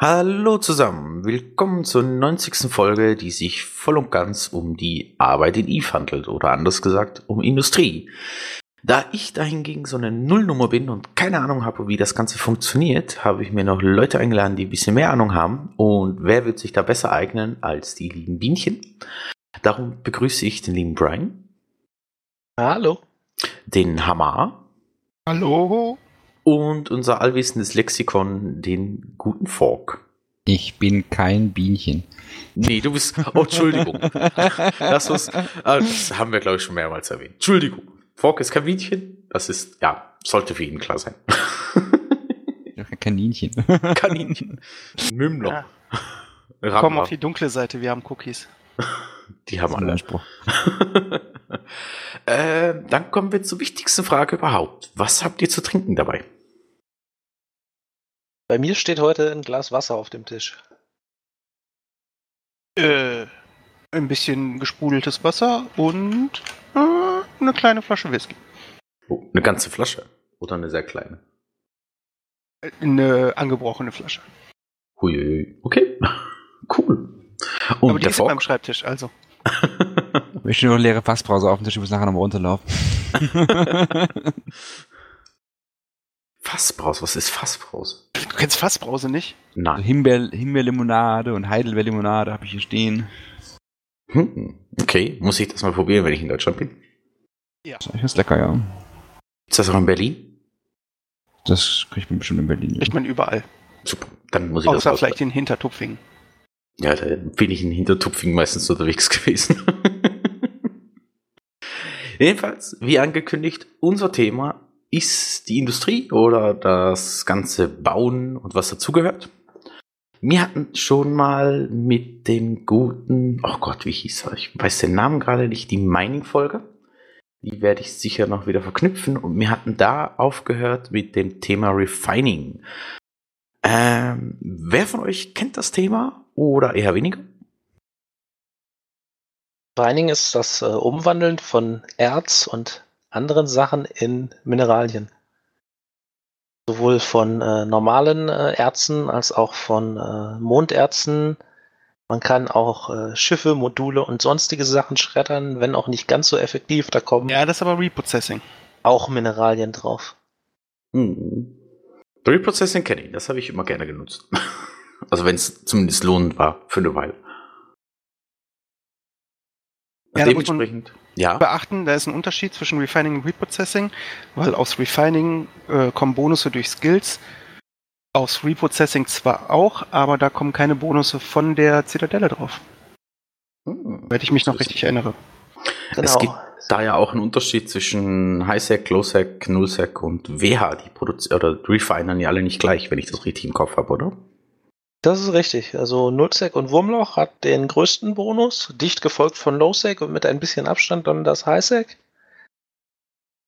Hallo zusammen, willkommen zur 90. Folge, die sich voll und ganz um die Arbeit in Eve handelt oder anders gesagt um Industrie. Da ich dahingegen so eine Nullnummer bin und keine Ahnung habe, wie das Ganze funktioniert, habe ich mir noch Leute eingeladen, die ein bisschen mehr Ahnung haben. Und wer wird sich da besser eignen als die lieben Bienchen? Darum begrüße ich den lieben Brian. Hallo. Den Hammer. Hallo und unser allwissendes Lexikon, den guten Fork. Ich bin kein Bienchen. Nee, du bist. Oh, Entschuldigung. Das, was, ah, das haben wir, glaube ich, schon mehrmals erwähnt. Entschuldigung. Fork ist kein Bienchen. Das ist, ja, sollte für ihn klar sein. Kaninchen. Kaninchen. Mümmler. Ja. Komm auf die dunkle Seite, wir haben Cookies. Die haben alle Anspruch. äh, dann kommen wir zur wichtigsten Frage überhaupt. Was habt ihr zu trinken dabei? Bei mir steht heute ein Glas Wasser auf dem Tisch. Äh, ein bisschen gesprudeltes Wasser und äh, eine kleine Flasche Whisky. Oh, eine ganze Flasche? Oder eine sehr kleine? Eine angebrochene Flasche. Hui, okay. Cool. Und Aber die ist beim Schreibtisch, also. Ich möchte nur eine leere Fassbrause auf dem Tisch, ich muss nachher nochmal runterlaufen. Fassbrause, was ist Fassbrause? Du kennst Fassbrause nicht? Nein. Also Himbeer, Himbeerlimonade und Heidelbeerlimonade habe ich hier stehen. Hm, okay, muss ich das mal probieren, wenn ich in Deutschland bin? Ja. Das ist lecker, ja. Ist das auch in Berlin? Das kriegt man bestimmt in Berlin. Kriegt man überall. Super, dann muss ich Außer das vielleicht in Hintertupfingen. Ja, da bin ich in Hintertupfingen meistens unterwegs gewesen. Jedenfalls, wie angekündigt, unser Thema ist die Industrie oder das ganze Bauen und was dazugehört. Wir hatten schon mal mit dem guten, oh Gott, wie hieß er? Ich weiß den Namen gerade nicht, die Mining-Folge. Die werde ich sicher noch wieder verknüpfen. Und wir hatten da aufgehört mit dem Thema Refining. Ähm, wer von euch kennt das Thema oder eher weniger? Refining ist das äh, Umwandeln von Erz und anderen Sachen in Mineralien. Sowohl von äh, normalen äh, Erzen als auch von äh, Monderzen. Man kann auch äh, Schiffe, Module und sonstige Sachen schreddern, wenn auch nicht ganz so effektiv. Da kommen. Ja, das ist aber Reprocessing. Auch Mineralien drauf. Hm. Reprocessing kenne ich, das habe ich immer gerne genutzt. also wenn es zumindest lohnend war für eine Weile. Ja, dementsprechend. Ja. Beachten, da ist ein Unterschied zwischen Refining und Reprocessing, weil aus Refining äh, kommen Bonusse durch Skills, aus Reprocessing zwar auch, aber da kommen keine Bonusse von der Zitadelle drauf. Hm, wenn ich mich noch richtig erinnere. Genau. Es gibt da ja auch einen Unterschied zwischen Highsec, Lowsec, Nullsec und WH. Die produzieren oder refinern ja alle nicht gleich, wenn ich das richtig im Kopf habe, oder? Das ist richtig. Also Nullsec und Wurmloch hat den größten Bonus, dicht gefolgt von Lowsec und mit ein bisschen Abstand dann das Highsec.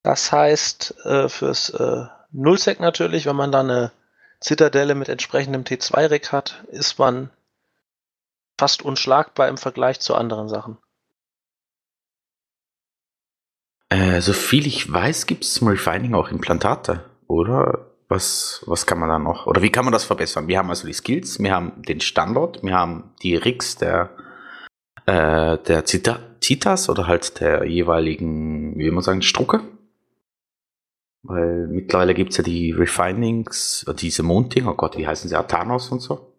Das heißt, äh, fürs äh, Nullsec natürlich, wenn man da eine Zitadelle mit entsprechendem T2-Rig hat, ist man fast unschlagbar im Vergleich zu anderen Sachen. Äh, so viel ich weiß, gibt es Refining auch Implantate, oder? Was, was kann man da noch? Oder wie kann man das verbessern? Wir haben also die Skills, wir haben den Standort, wir haben die Rigs der, äh, der Zita Zitas oder halt der jeweiligen, wie will man sagen, Strucke. Weil mittlerweile gibt es ja die Refinings, äh, diese Monddinger, oh Gott, wie heißen sie, Athanos und so.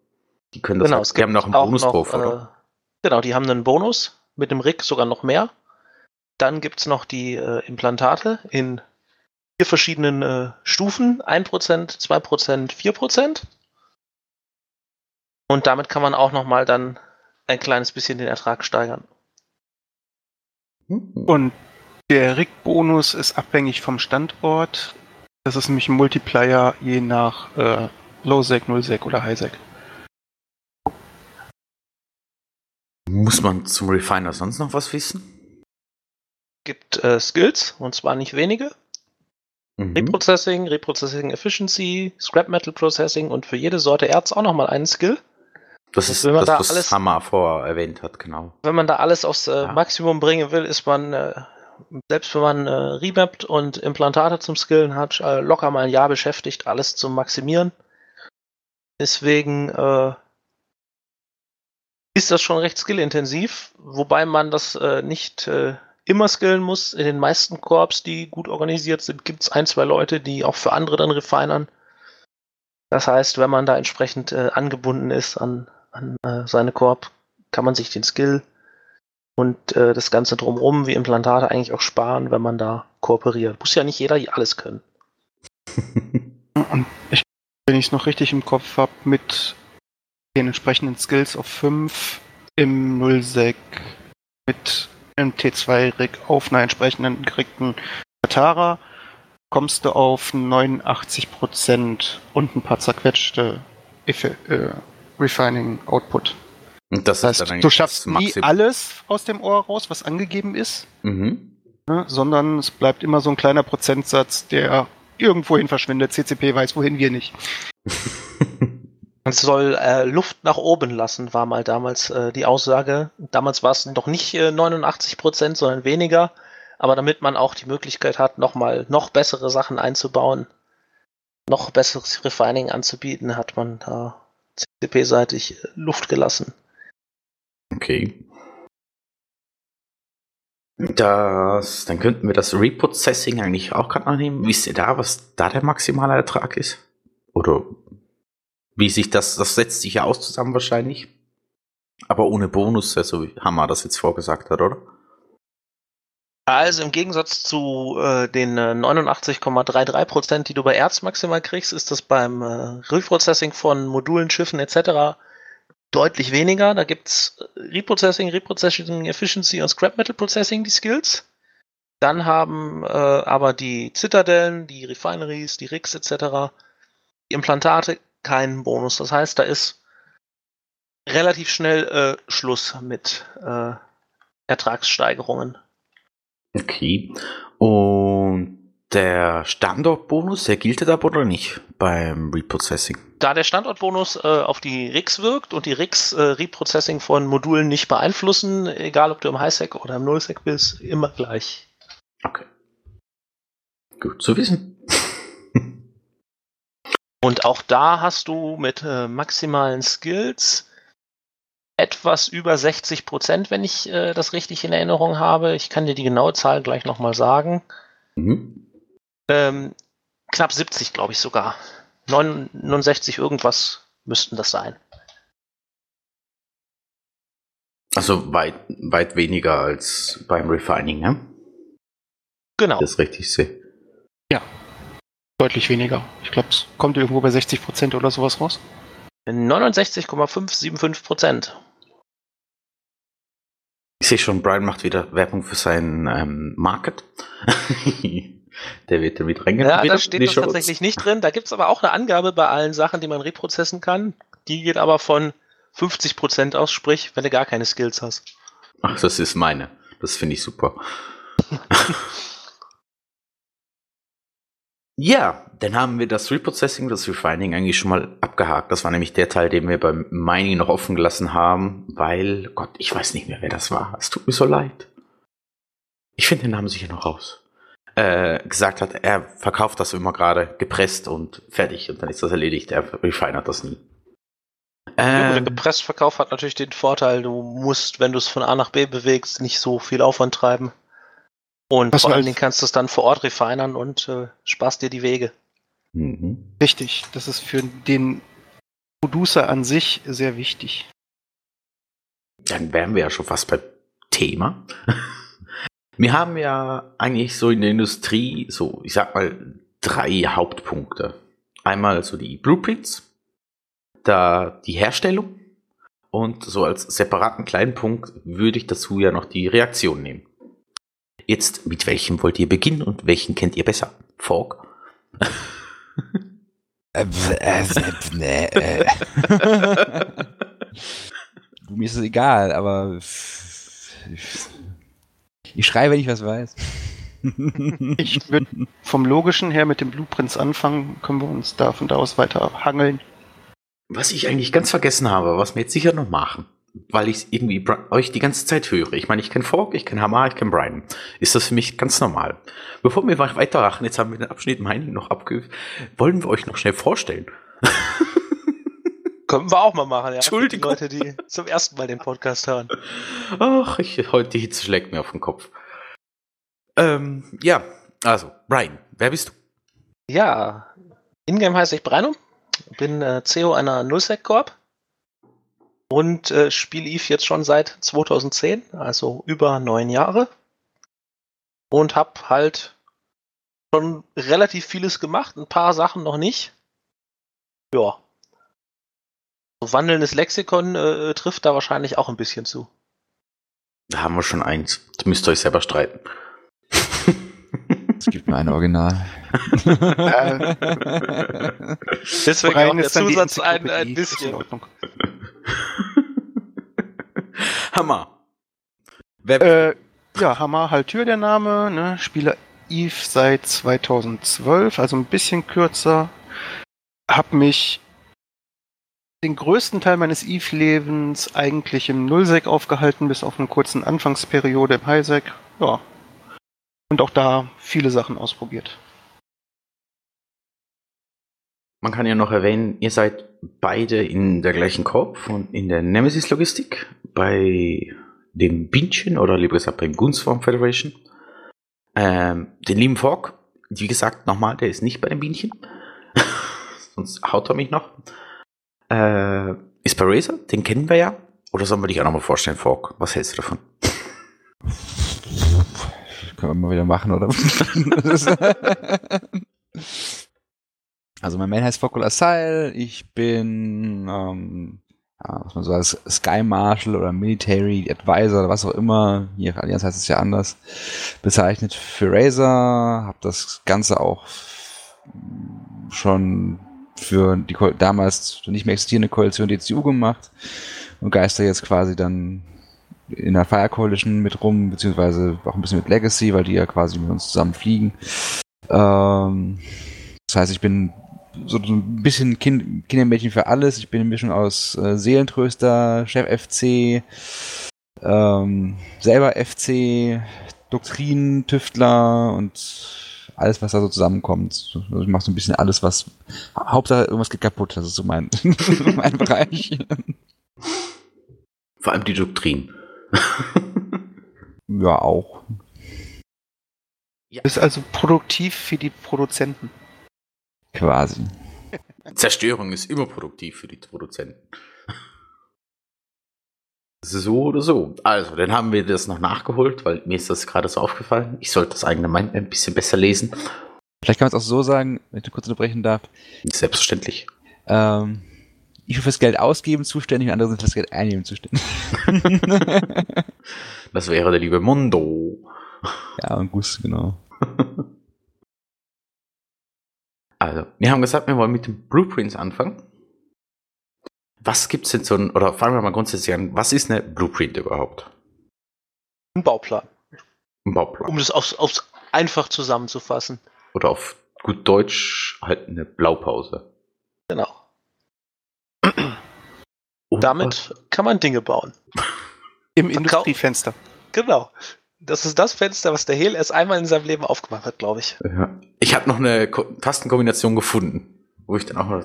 Die können das genau, halt, die haben noch einen Bonus noch, drauf, oder? Äh, genau, die haben einen Bonus, mit dem Rig sogar noch mehr. Dann gibt es noch die äh, Implantate in vier verschiedenen äh, Stufen, 1%, 2%, 4%. Und damit kann man auch nochmal dann ein kleines bisschen den Ertrag steigern. Und der RIG-Bonus ist abhängig vom Standort. Das ist nämlich ein Multiplier je nach äh, Low-Sec, Null-Sec oder High-Sec. Muss man zum Refiner sonst noch was wissen? Gibt äh, Skills, und zwar nicht wenige. Mhm. Reprocessing, Reprocessing Efficiency, Scrap Metal Processing und für jede Sorte Erz auch nochmal einen Skill. Das ist wenn man das, da was alles, Hammer vorher erwähnt hat, genau. Wenn man da alles aufs äh, ja. Maximum bringen will, ist man, äh, selbst wenn man äh, Remapped und Implantate zum Skillen hat, äh, locker mal ein Jahr beschäftigt, alles zu maximieren. Deswegen äh, ist das schon recht skillintensiv, wobei man das äh, nicht äh, immer skillen muss. In den meisten Korps, die gut organisiert sind, gibt es ein, zwei Leute, die auch für andere dann refinern. Das heißt, wenn man da entsprechend äh, angebunden ist an, an äh, seine Korb, kann man sich den Skill und äh, das Ganze drumherum wie Implantate eigentlich auch sparen, wenn man da kooperiert. Muss ja nicht jeder alles können. Ich, wenn ich es noch richtig im Kopf habe, mit den entsprechenden Skills auf 5 im Nullsec mit einem T2-Rig auf einer entsprechenden gekriegten Katara kommst du auf 89% und ein paar zerquetschte äh, Refining Output. Das, das heißt, du schaffst nie alles aus dem Ohr raus, was angegeben ist, mhm. ne, sondern es bleibt immer so ein kleiner Prozentsatz, der irgendwohin verschwindet. CCP weiß, wohin wir nicht. Es soll äh, Luft nach oben lassen, war mal damals äh, die Aussage. Damals war es noch nicht äh, 89 Prozent, sondern weniger. Aber damit man auch die Möglichkeit hat, nochmal noch bessere Sachen einzubauen, noch besseres Refining anzubieten, hat man da CCP-seitig Luft gelassen. Okay. Das, dann könnten wir das Reprocessing eigentlich auch gerade annehmen. Wisst ihr da, was da der maximale Ertrag ist? Oder wie sich das, das setzt sich ja aus zusammen wahrscheinlich. Aber ohne Bonus, also wie Hammer das jetzt vorgesagt hat, oder? Also im Gegensatz zu äh, den äh, 89,33% die du bei Erz maximal kriegst, ist das beim äh, Reprocessing von Modulen, Schiffen etc. deutlich weniger. Da gibt's äh, Reprocessing, Reprocessing Efficiency und Scrap Metal Processing die Skills. Dann haben äh, aber die Zitadellen, die Refineries, die Rigs etc. die Implantate keinen Bonus. Das heißt, da ist relativ schnell äh, Schluss mit äh, Ertragssteigerungen. Okay. Und der Standortbonus, der gilt aber oder nicht beim Reprocessing? Da der Standortbonus äh, auf die RIGs wirkt und die RIGs äh, Reprocessing von Modulen nicht beeinflussen, egal ob du im Highsec oder im Nullsec bist, immer gleich. Okay. Gut zu wissen. Und auch da hast du mit äh, maximalen Skills etwas über 60 Prozent, wenn ich äh, das richtig in Erinnerung habe. Ich kann dir die genaue Zahl gleich nochmal sagen. Mhm. Ähm, knapp 70, glaube ich sogar. 69 irgendwas müssten das sein. Also weit, weit weniger als beim Refining, ne? Genau. Das richtig sehe. Deutlich weniger. Ich glaube, es kommt irgendwo bei 60% oder sowas raus. 69,575 Prozent. Ich sehe schon, Brian macht wieder Werbung für seinen ähm, Market. Der wird damit reingehen. Ja, da steht das tatsächlich nicht drin. Da gibt es aber auch eine Angabe bei allen Sachen, die man reprozessen kann. Die geht aber von 50 Prozent aus, sprich, wenn du gar keine Skills hast. Ach, das ist meine. Das finde ich super. Ja, dann haben wir das Reprocessing, das Refining eigentlich schon mal abgehakt. Das war nämlich der Teil, den wir beim Mining noch offen gelassen haben, weil, Gott, ich weiß nicht mehr, wer das war. Es tut mir so leid. Ich finde den Namen sicher noch raus. Äh, gesagt hat, er verkauft das immer gerade gepresst und fertig und dann ist das erledigt. Er refinert das nie. Ähm, der Gepresstverkauf hat natürlich den Vorteil, du musst, wenn du es von A nach B bewegst, nicht so viel Aufwand treiben. Und Was vor allen Dingen kannst du es dann vor Ort refinern und äh, sparst dir die Wege. Mhm. Richtig, das ist für den Producer an sich sehr wichtig. Dann wären wir ja schon fast beim Thema. wir haben ja eigentlich so in der Industrie so, ich sag mal, drei Hauptpunkte. Einmal so die Blueprints, da die Herstellung und so als separaten kleinen Punkt würde ich dazu ja noch die Reaktion nehmen. Jetzt, mit welchem wollt ihr beginnen und welchen kennt ihr besser? Fork? Äh, äh, äh. Mir ist es egal, aber ich schreibe, wenn ich was weiß. ich würde vom Logischen her mit den Blueprints anfangen, können wir uns da von da aus weiter hangeln. Was ich eigentlich ganz vergessen habe, was wir jetzt sicher noch machen, weil ich irgendwie euch die ganze Zeit höre. Ich meine, ich kenne Fork, ich kenne Hammer, ich kenne Brian. Ist das für mich ganz normal. Bevor wir weiterrachen, jetzt haben wir den Abschnitt Mining noch abgeübt, wollen wir euch noch schnell vorstellen. Können wir auch mal machen, ja. Entschuldigung. Die Leute, die zum ersten Mal den Podcast hören. Ach, ich, heute die Hitze schlägt mir auf den Kopf. Ähm, ja, also, Brian, wer bist du? Ja, Ingame heiße ich Brino, bin äh, CEO einer Nullsec Corp und äh, spiele Eve jetzt schon seit 2010, also über neun Jahre. Und habe halt schon relativ vieles gemacht, ein paar Sachen noch nicht. Ja. So wandelndes Lexikon äh, trifft da wahrscheinlich auch ein bisschen zu. Da haben wir schon eins. Das müsst ihr euch selber streiten. Es gibt nur ein Original. Deswegen auch der Zusatz ein, ein bisschen. Hammer. Äh, ja, Hammer halt Tür der Name, ne? Spieler Eve seit 2012, also ein bisschen kürzer. Hab mich den größten Teil meines Eve-Lebens eigentlich im Nullsec aufgehalten, bis auf eine kurzen Anfangsperiode im Highsec. Ja, und auch da viele Sachen ausprobiert. Man kann ja noch erwähnen, ihr seid beide in der gleichen Korb und in der Nemesis Logistik bei dem Bienchen oder lieber gesagt beim Gunsform Federation. Ähm, den lieben Fork, wie gesagt, nochmal, der ist nicht bei dem Bienchen. Sonst haut er mich noch. Äh, ist bei Razer, den kennen wir ja. Oder sollen wir dich auch nochmal vorstellen, Fork? Was hältst du davon? Können wir mal wieder machen, oder? also mein Main heißt Fokul Asyle. Ich bin, ähm, ja, was man so als Sky Marshal oder Military Advisor oder was auch immer, hier Allianz heißt es ja anders, bezeichnet für Razer. Hab das Ganze auch schon für die damals nicht mehr existierende Koalition DCU gemacht und geister jetzt quasi dann in der Fire Coalition mit rum, beziehungsweise auch ein bisschen mit Legacy, weil die ja quasi mit uns zusammen fliegen. Ähm, das heißt, ich bin so, so ein bisschen kind, Kindermädchen für alles. Ich bin eine Mischung aus äh, Seelentröster, Chef FC, ähm, selber FC, Doktrinentüftler und alles, was da so zusammenkommt. Also ich mache so ein bisschen alles, was Hauptsache irgendwas geht kaputt. Das ist so mein, mein Bereich. Vor allem die Doktrin. ja, auch. Ja. Ist also produktiv für die Produzenten. Quasi. Zerstörung ist immer produktiv für die Produzenten. So oder so. Also, dann haben wir das noch nachgeholt, weil mir ist das gerade so aufgefallen. Ich sollte das eigene Mind ein bisschen besser lesen. Vielleicht kann man es auch so sagen, wenn ich kurz unterbrechen darf. Selbstverständlich. Ähm, ich bin fürs Geld ausgeben zuständig und andere sind fürs Geld einnehmen zuständig. das wäre der liebe Mondo. Ja, und Gus, genau. Also, wir haben gesagt, wir wollen mit den Blueprints anfangen. Was gibt es denn so ein, oder fangen wir mal grundsätzlich an, was ist eine Blueprint überhaupt? Ein Bauplan. Ein Bauplan. Um das aufs, aufs einfach zusammenzufassen. Oder auf gut Deutsch halt eine Blaupause. Genau. Damit kann man Dinge bauen. Im Industriefenster. Genau. Das ist das Fenster, was der Hehl erst einmal in seinem Leben aufgemacht hat, glaube ich. Ja. Ich habe noch eine Tastenkombination gefunden, wo ich dann auch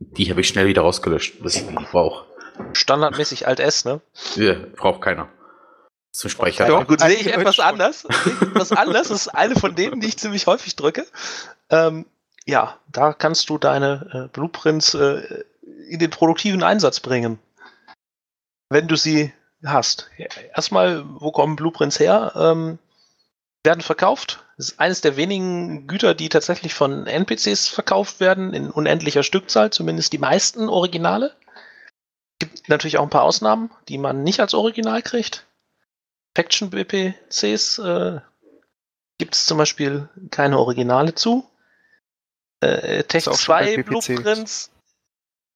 die habe ich schnell wieder rausgelöscht, was ich nicht brauche. Standardmäßig Alt S, ne? Ja, braucht keiner. Zum Speichern. Doch, gut, sehe ich etwas anders. etwas anders. Das ist eine von denen, die ich ziemlich häufig drücke. Ähm, ja, da kannst du deine äh, Blueprints äh, in den produktiven Einsatz bringen. Wenn du sie hast. Erstmal, wo kommen Blueprints her? Ähm, werden verkauft. Das ist eines der wenigen Güter, die tatsächlich von NPCs verkauft werden, in unendlicher Stückzahl, zumindest die meisten Originale. Gibt natürlich auch ein paar Ausnahmen, die man nicht als Original kriegt. Faction BPCs äh, gibt es zum Beispiel keine Originale zu. Äh, Tech 2 Blueprints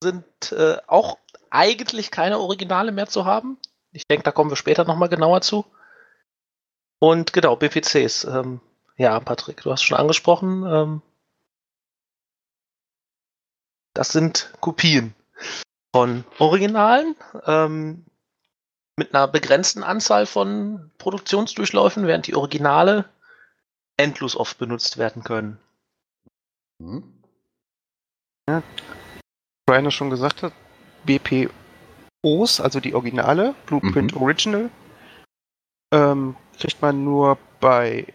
sind äh, auch eigentlich keine Originale mehr zu haben. Ich denke, da kommen wir später nochmal genauer zu. Und genau, BPCs. Ähm, ja, Patrick, du hast schon angesprochen. Ähm, das sind Kopien von Originalen ähm, mit einer begrenzten Anzahl von Produktionsdurchläufen, während die Originale endlos oft benutzt werden können. Mhm. Ja, Brian schon gesagt hat, BPOs, also die Originale, Blueprint mhm. Original, ähm, kriegt man nur bei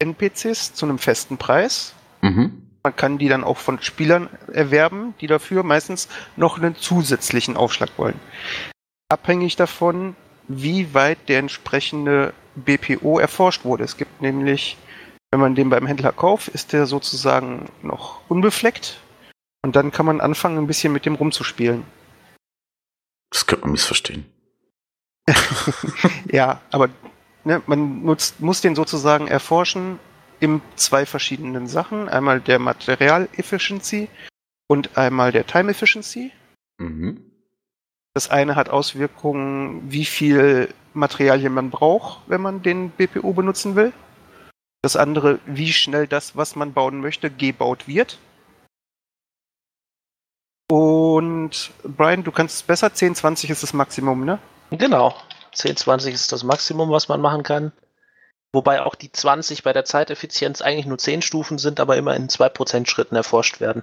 NPCs zu einem festen Preis. Mhm. Man kann die dann auch von Spielern erwerben, die dafür meistens noch einen zusätzlichen Aufschlag wollen. Abhängig davon, wie weit der entsprechende BPO erforscht wurde. Es gibt nämlich, wenn man den beim Händler kauft, ist der sozusagen noch unbefleckt. Und dann kann man anfangen, ein bisschen mit dem rumzuspielen. Das könnte man missverstehen. ja, aber ne, man nutzt, muss den sozusagen erforschen in zwei verschiedenen Sachen. Einmal der Material Efficiency und einmal der Time Efficiency. Mhm. Das eine hat Auswirkungen, wie viel Materialien man braucht, wenn man den BPO benutzen will. Das andere, wie schnell das, was man bauen möchte, gebaut wird. Und Brian, du kannst es besser. 10, 20 ist das Maximum, ne? Genau. 10, 20 ist das Maximum, was man machen kann. Wobei auch die 20 bei der Zeiteffizienz eigentlich nur 10 Stufen sind, aber immer in 2% Schritten erforscht werden.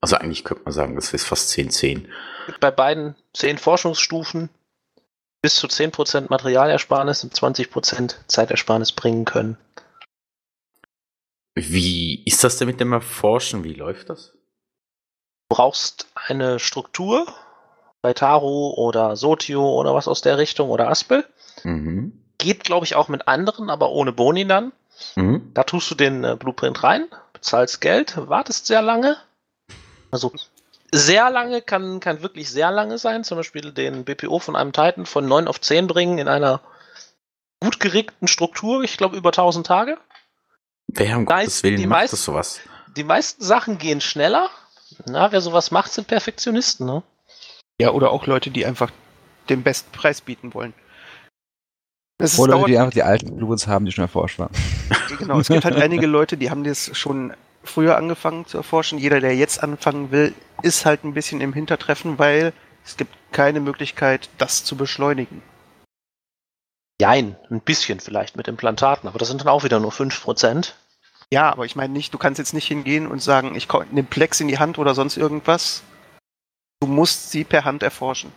Also eigentlich könnte man sagen, das ist fast 10, 10. Bei beiden 10 Forschungsstufen bis zu 10% Materialersparnis und 20% Zeitersparnis bringen können. Wie ist das denn mit dem Erforschen? Wie läuft das? Du brauchst eine Struktur bei Taro oder Sotio oder was aus der Richtung oder Aspel. Mhm. Geht, glaube ich, auch mit anderen, aber ohne Boni dann. Mhm. Da tust du den äh, Blueprint rein, bezahlst Geld, wartest sehr lange. Also sehr lange kann, kann wirklich sehr lange sein. Zum Beispiel den BPO von einem Titan von 9 auf 10 bringen in einer gut geregten Struktur, ich glaube über 1000 Tage. Wer um Gottes Willen macht meisten, das sowas? Die meisten Sachen gehen schneller. Na, wer sowas macht, sind Perfektionisten, ne? Ja, oder auch Leute, die einfach den besten Preis bieten wollen. Es Oder Leute, die einfach die alten Blues haben, die schon erforscht waren. Genau, es gibt halt einige Leute, die haben das schon früher angefangen zu erforschen. Jeder, der jetzt anfangen will, ist halt ein bisschen im Hintertreffen, weil es gibt keine Möglichkeit, das zu beschleunigen. Jein, ein bisschen vielleicht mit Implantaten, aber das sind dann auch wieder nur 5%. Ja, aber ich meine nicht, du kannst jetzt nicht hingehen und sagen, ich nehme Plex in die Hand oder sonst irgendwas. Du musst sie per Hand erforschen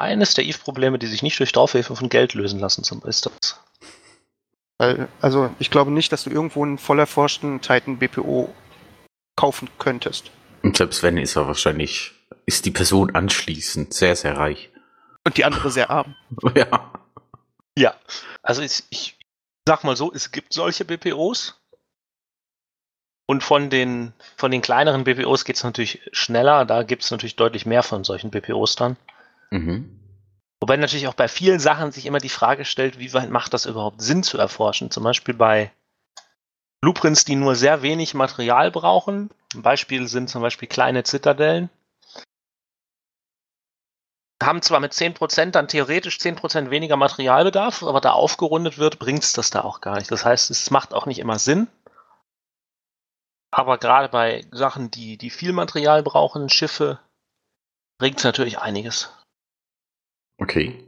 eines der Eve-Probleme, die sich nicht durch Draufhilfe von Geld lösen lassen, ist das. Also, ich glaube nicht, dass du irgendwo einen voll erforschten Titan BPO kaufen könntest. Und selbst wenn, ist er wahrscheinlich, ist die Person anschließend sehr, sehr reich. Und die andere sehr arm. ja. Ja. Also, ich, ich sag mal so, es gibt solche BPOs. Und von den, von den kleineren BPOs geht es natürlich schneller. Da gibt es natürlich deutlich mehr von solchen BPOs dann. Mhm. Wobei natürlich auch bei vielen Sachen sich immer die Frage stellt, wie weit macht das überhaupt Sinn zu erforschen? Zum Beispiel bei Blueprints, die nur sehr wenig Material brauchen. Ein Beispiel sind zum Beispiel kleine Zitadellen. Haben zwar mit 10% dann theoretisch 10% weniger Materialbedarf, aber da aufgerundet wird, bringt es das da auch gar nicht. Das heißt, es macht auch nicht immer Sinn. Aber gerade bei Sachen, die, die viel Material brauchen, Schiffe, bringt es natürlich einiges. Okay.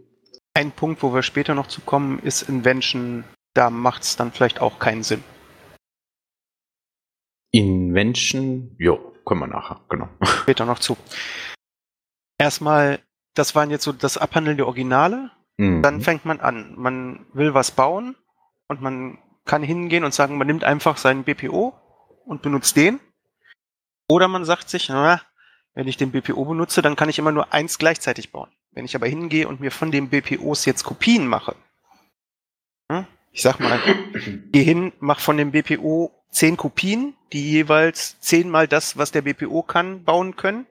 Ein Punkt, wo wir später noch zu kommen, ist Invention. Da macht es dann vielleicht auch keinen Sinn. Invention, jo, kommen wir nachher, genau. Später noch zu. Erstmal, das waren jetzt so das Abhandeln der Originale. Mhm. Dann fängt man an. Man will was bauen und man kann hingehen und sagen, man nimmt einfach seinen BPO und benutzt den. Oder man sagt sich, na, wenn ich den BPO benutze, dann kann ich immer nur eins gleichzeitig bauen. Wenn ich aber hingehe und mir von den BPOs jetzt Kopien mache, hm, ich sag mal, geh hin, mach von dem BPO zehn Kopien, die jeweils zehnmal das, was der BPO kann, bauen können.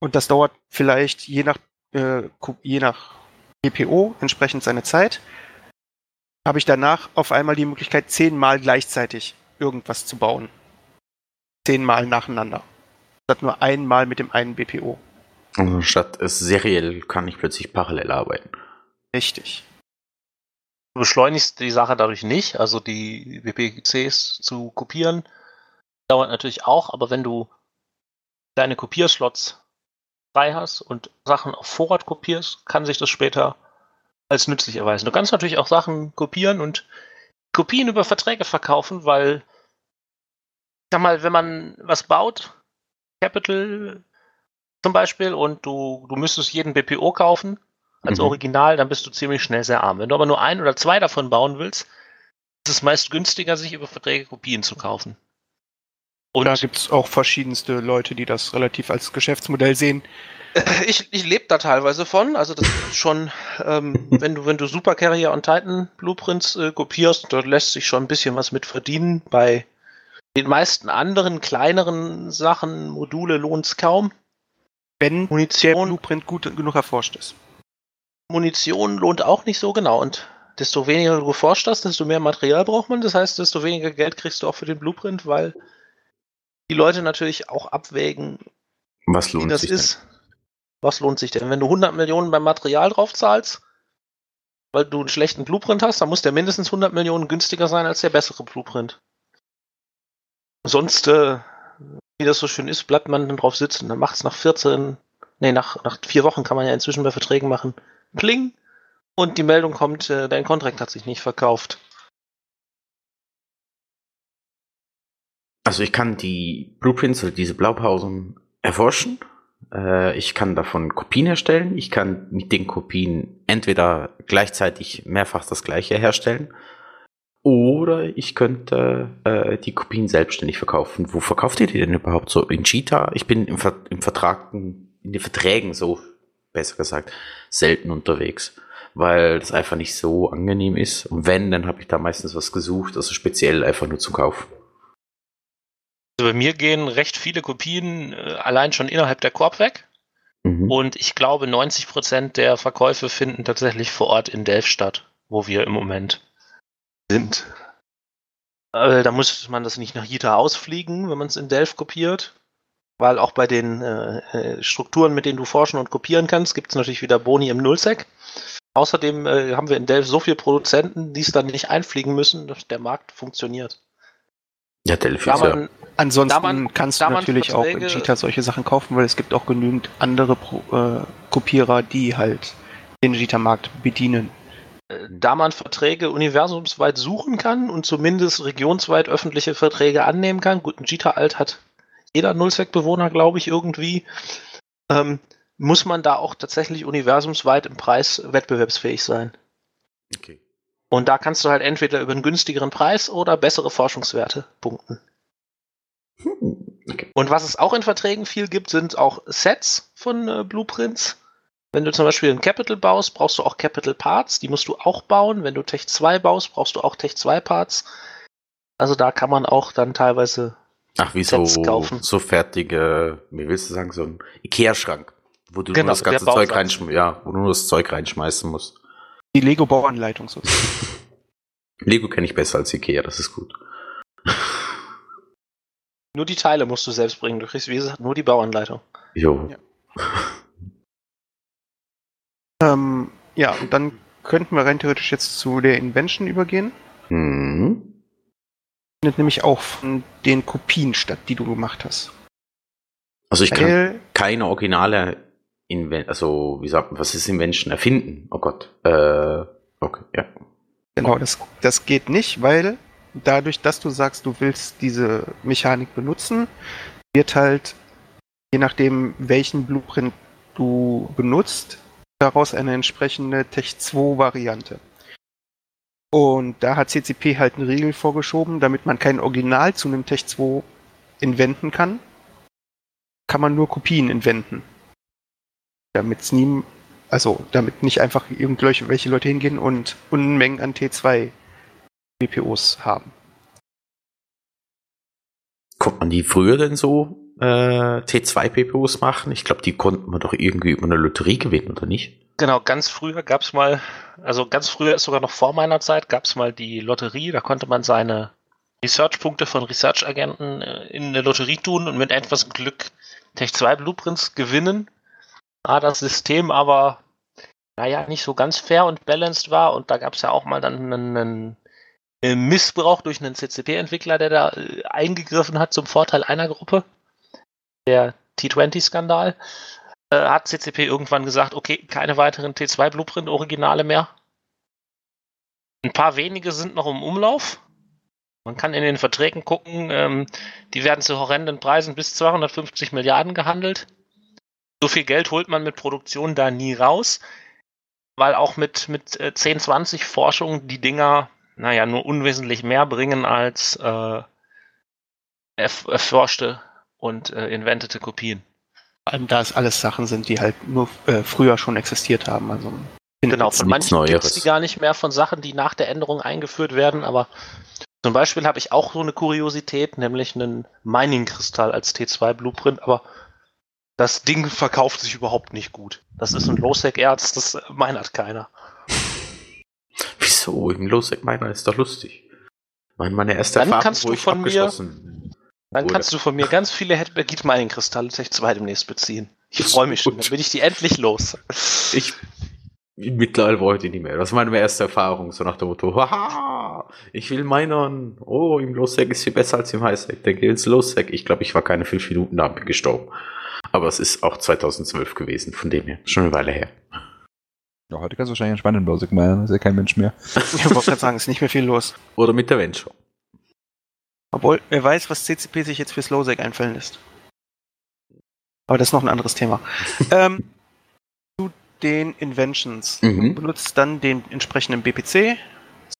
Und das dauert vielleicht je nach, äh, je nach BPO entsprechend seine Zeit. Habe ich danach auf einmal die Möglichkeit, zehnmal gleichzeitig irgendwas zu bauen. Zehnmal nacheinander. Statt nur einmal mit dem einen BPO. Also statt es seriell kann ich plötzlich parallel arbeiten. Richtig. Du beschleunigst die Sache dadurch nicht, also die WPCs zu kopieren dauert natürlich auch, aber wenn du deine Kopierslots frei hast und Sachen auf Vorrat kopierst, kann sich das später als nützlich erweisen. Du kannst natürlich auch Sachen kopieren und Kopien über Verträge verkaufen, weil, ich sag mal, wenn man was baut, Capital zum Beispiel, und du, du müsstest jeden BPO kaufen als mhm. Original, dann bist du ziemlich schnell sehr arm. Wenn du aber nur ein oder zwei davon bauen willst, ist es meist günstiger, sich über Verträge Kopien zu kaufen. Und da gibt es auch verschiedenste Leute, die das relativ als Geschäftsmodell sehen. Ich, ich lebe da teilweise von. Also das ist schon, ähm, wenn du, wenn du Super Carrier und Titan Blueprints äh, kopierst, dort lässt sich schon ein bisschen was mit verdienen. Bei den meisten anderen kleineren Sachen, Module lohnt es kaum. Wenn Munition, der Blueprint gut genug erforscht ist. Munition lohnt auch nicht so genau und desto weniger du geforscht hast, desto mehr Material braucht man. Das heißt, desto weniger Geld kriegst du auch für den Blueprint, weil die Leute natürlich auch abwägen, was lohnt wie das sich ist. Denn? Was lohnt sich denn? Wenn du 100 Millionen beim Material drauf zahlst, weil du einen schlechten Blueprint hast, dann muss der mindestens 100 Millionen günstiger sein als der bessere Blueprint. Sonst, äh, wie das so schön ist, bleibt man dann drauf sitzen. Dann macht es nach 14, nee, nach, nach vier Wochen kann man ja inzwischen bei Verträgen machen. Kling! Und die Meldung kommt, äh, dein Kontrakt hat sich nicht verkauft. Also ich kann die Blueprints oder diese Blaupausen erforschen. Äh, ich kann davon Kopien erstellen. Ich kann mit den Kopien entweder gleichzeitig mehrfach das gleiche herstellen. Oder ich könnte äh, die Kopien selbstständig verkaufen. Wo verkauft ihr die denn überhaupt so? In Cheetah? Ich bin im, Ver im Vertrag, in den Verträgen so, besser gesagt, selten unterwegs. Weil das einfach nicht so angenehm ist. Und wenn, dann habe ich da meistens was gesucht, also speziell einfach nur zum Kaufen. Also bei mir gehen recht viele Kopien äh, allein schon innerhalb der Korb weg. Mhm. Und ich glaube, 90 Prozent der Verkäufe finden tatsächlich vor Ort in Delft statt, wo wir im Moment sind. Äh, da muss man das nicht nach Jita ausfliegen, wenn man es in Delft kopiert. Weil auch bei den äh, äh, Strukturen, mit denen du forschen und kopieren kannst, gibt es natürlich wieder Boni im Nullsec. Außerdem äh, haben wir in Delft so viele Produzenten, die es dann nicht einfliegen müssen, dass der Markt funktioniert. Ja, Delphi ist ja. Ansonsten man, kannst du natürlich auch in Jita solche Sachen kaufen, weil es gibt auch genügend andere Pro, äh, Kopierer, die halt den Jita-Markt bedienen. Äh, da man Verträge universumsweit suchen kann und zumindest regionsweit öffentliche Verträge annehmen kann, gut, ein Jita Alt hat jeder Nullzweckbewohner, glaube ich, irgendwie, ähm, muss man da auch tatsächlich universumsweit im Preis wettbewerbsfähig sein. Okay. Und da kannst du halt entweder über einen günstigeren Preis oder bessere Forschungswerte punkten. Hm, okay. Und was es auch in Verträgen viel gibt, sind auch Sets von äh, Blueprints. Wenn du zum Beispiel ein Capital baust, brauchst du auch Capital Parts, die musst du auch bauen. Wenn du Tech 2 baust, brauchst du auch Tech 2 Parts. Also da kann man auch dann teilweise Ach, wie Sets so, kaufen. so fertige, wie willst du sagen, so ein Ikea-Schrank, wo du genau, nur das ganze Zeug reinschmeißen, ja, wo du nur das Zeug reinschmeißen musst. Die Lego-Bauanleitung sozusagen. Lego kenne ich besser als Ikea, das ist gut. Nur die Teile musst du selbst bringen. Du kriegst, wie gesagt, nur die Bauanleitung. Jo. Ja, ähm, ja und dann könnten wir rein theoretisch jetzt zu der Invention übergehen. Mhm. Findet nämlich auch von den Kopien statt, die du gemacht hast. Also ich kann keine originale Inven also wie sagt man, was ist Invention? Erfinden. Oh Gott. Äh, okay, ja. Genau, das, das geht nicht, weil dadurch, dass du sagst, du willst diese Mechanik benutzen, wird halt, je nachdem, welchen Blueprint du benutzt, daraus eine entsprechende Tech 2 Variante. Und da hat CCP halt einen Riegel vorgeschoben, damit man kein Original zu einem Tech 2 inventen kann, kann man nur Kopien inventen damit es nie, also damit nicht einfach irgendwelche Leute hingehen und Unmengen an T2 BPOs haben. Konnte man die früher denn so äh, T2 BPOs machen? Ich glaube, die konnten man doch irgendwie über eine Lotterie gewinnen, oder nicht? Genau, ganz früher gab es mal, also ganz früher ist sogar noch vor meiner Zeit, gab es mal die Lotterie, da konnte man seine Research-Punkte von Research-Agenten äh, in eine Lotterie tun und mit etwas Glück Tech 2 Blueprints gewinnen. Da das System aber, naja, nicht so ganz fair und balanced war und da gab es ja auch mal dann einen, einen Missbrauch durch einen CCP-Entwickler, der da äh, eingegriffen hat zum Vorteil einer Gruppe. Der T20-Skandal. Äh, hat CCP irgendwann gesagt, okay, keine weiteren T2 Blueprint-Originale mehr. Ein paar wenige sind noch im Umlauf. Man kann in den Verträgen gucken, ähm, die werden zu horrenden Preisen bis 250 Milliarden gehandelt. So viel Geld holt man mit Produktion da nie raus, weil auch mit, mit 10, äh, 20 Forschungen die Dinger, naja, nur unwesentlich mehr bringen als äh, erforschte und äh, inventete Kopien. Vor allem da es alles Sachen sind, die halt nur äh, früher schon existiert haben. Also genau, von manchen gibt es die gar nicht mehr von Sachen, die nach der Änderung eingeführt werden, aber zum Beispiel habe ich auch so eine Kuriosität, nämlich einen Mining-Kristall als T2 Blueprint, aber das Ding verkauft sich überhaupt nicht gut. Das ist ein Low-Sec-Erz, das meinert keiner. Wieso? Im Low-Sec-Miner ist doch lustig. Meine, meine erste Dann Erfahrung, wo ich abgeschlossen mir, Dann wurde. kannst du von mir ganz viele Headback Mining Kristalle Tech 2 demnächst beziehen. Ich freue mich schon, dann bin ich die endlich los. Ich mittlerweile wollte ich nicht mehr. Das war meine erste Erfahrung, so nach dem Motto, haha, ich will meinen, oh, im Low-Sec ist viel besser als im High-Sec, dann geht ins Low-Sec. Ich glaube, ich war keine fünf Minuten da gestorben. Aber es ist auch 2012 gewesen, von dem her, schon eine Weile her. Ja, heute kannst du wahrscheinlich entspannen Low-Sec meinen, ist ja kein Mensch mehr. ich wollte gerade sagen, ist nicht mehr viel los. Oder mit der Venture. Obwohl, wer weiß, was CCP sich jetzt fürs Low-Sec einfallen lässt. Aber das ist noch ein anderes Thema. ähm, zu den Inventions. Mhm. Du benutzt dann den entsprechenden BPC.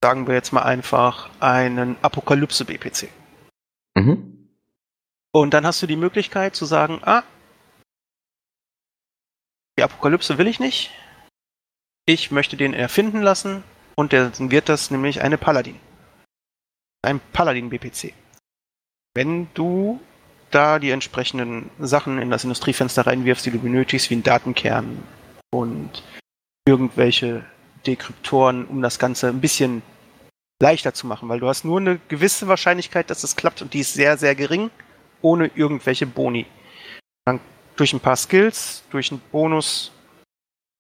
Sagen wir jetzt mal einfach einen Apokalypse-BPC. Mhm. Und dann hast du die Möglichkeit zu sagen, ah, die Apokalypse will ich nicht. Ich möchte den erfinden lassen und dann wird das nämlich eine Paladin. Ein Paladin-BPC. Wenn du da die entsprechenden Sachen in das Industriefenster reinwirfst, die du benötigst, wie einen Datenkern und irgendwelche Dekryptoren, um das Ganze ein bisschen leichter zu machen, weil du hast nur eine gewisse Wahrscheinlichkeit, dass es klappt und die ist sehr, sehr gering, ohne irgendwelche Boni. Dann durch ein paar Skills, durch einen Bonus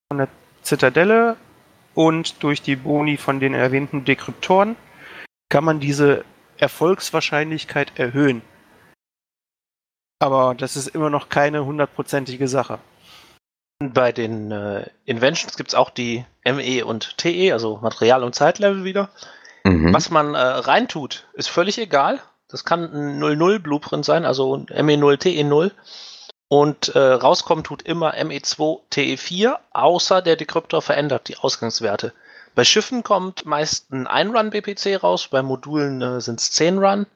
von der Zitadelle und durch die Boni von den erwähnten Dekryptoren kann man diese Erfolgswahrscheinlichkeit erhöhen. Aber das ist immer noch keine hundertprozentige Sache. Bei den äh, Inventions gibt es auch die ME und TE, also Material- und Zeitlevel wieder. Mhm. Was man äh, reintut, ist völlig egal. Das kann ein 00 Blueprint sein, also ME0, TE0. Und äh, rauskommen tut immer ME2, TE4, außer der Decryptor verändert die Ausgangswerte. Bei Schiffen kommt meist ein Ein-Run-BPC raus, bei Modulen äh, sind es 10 Run.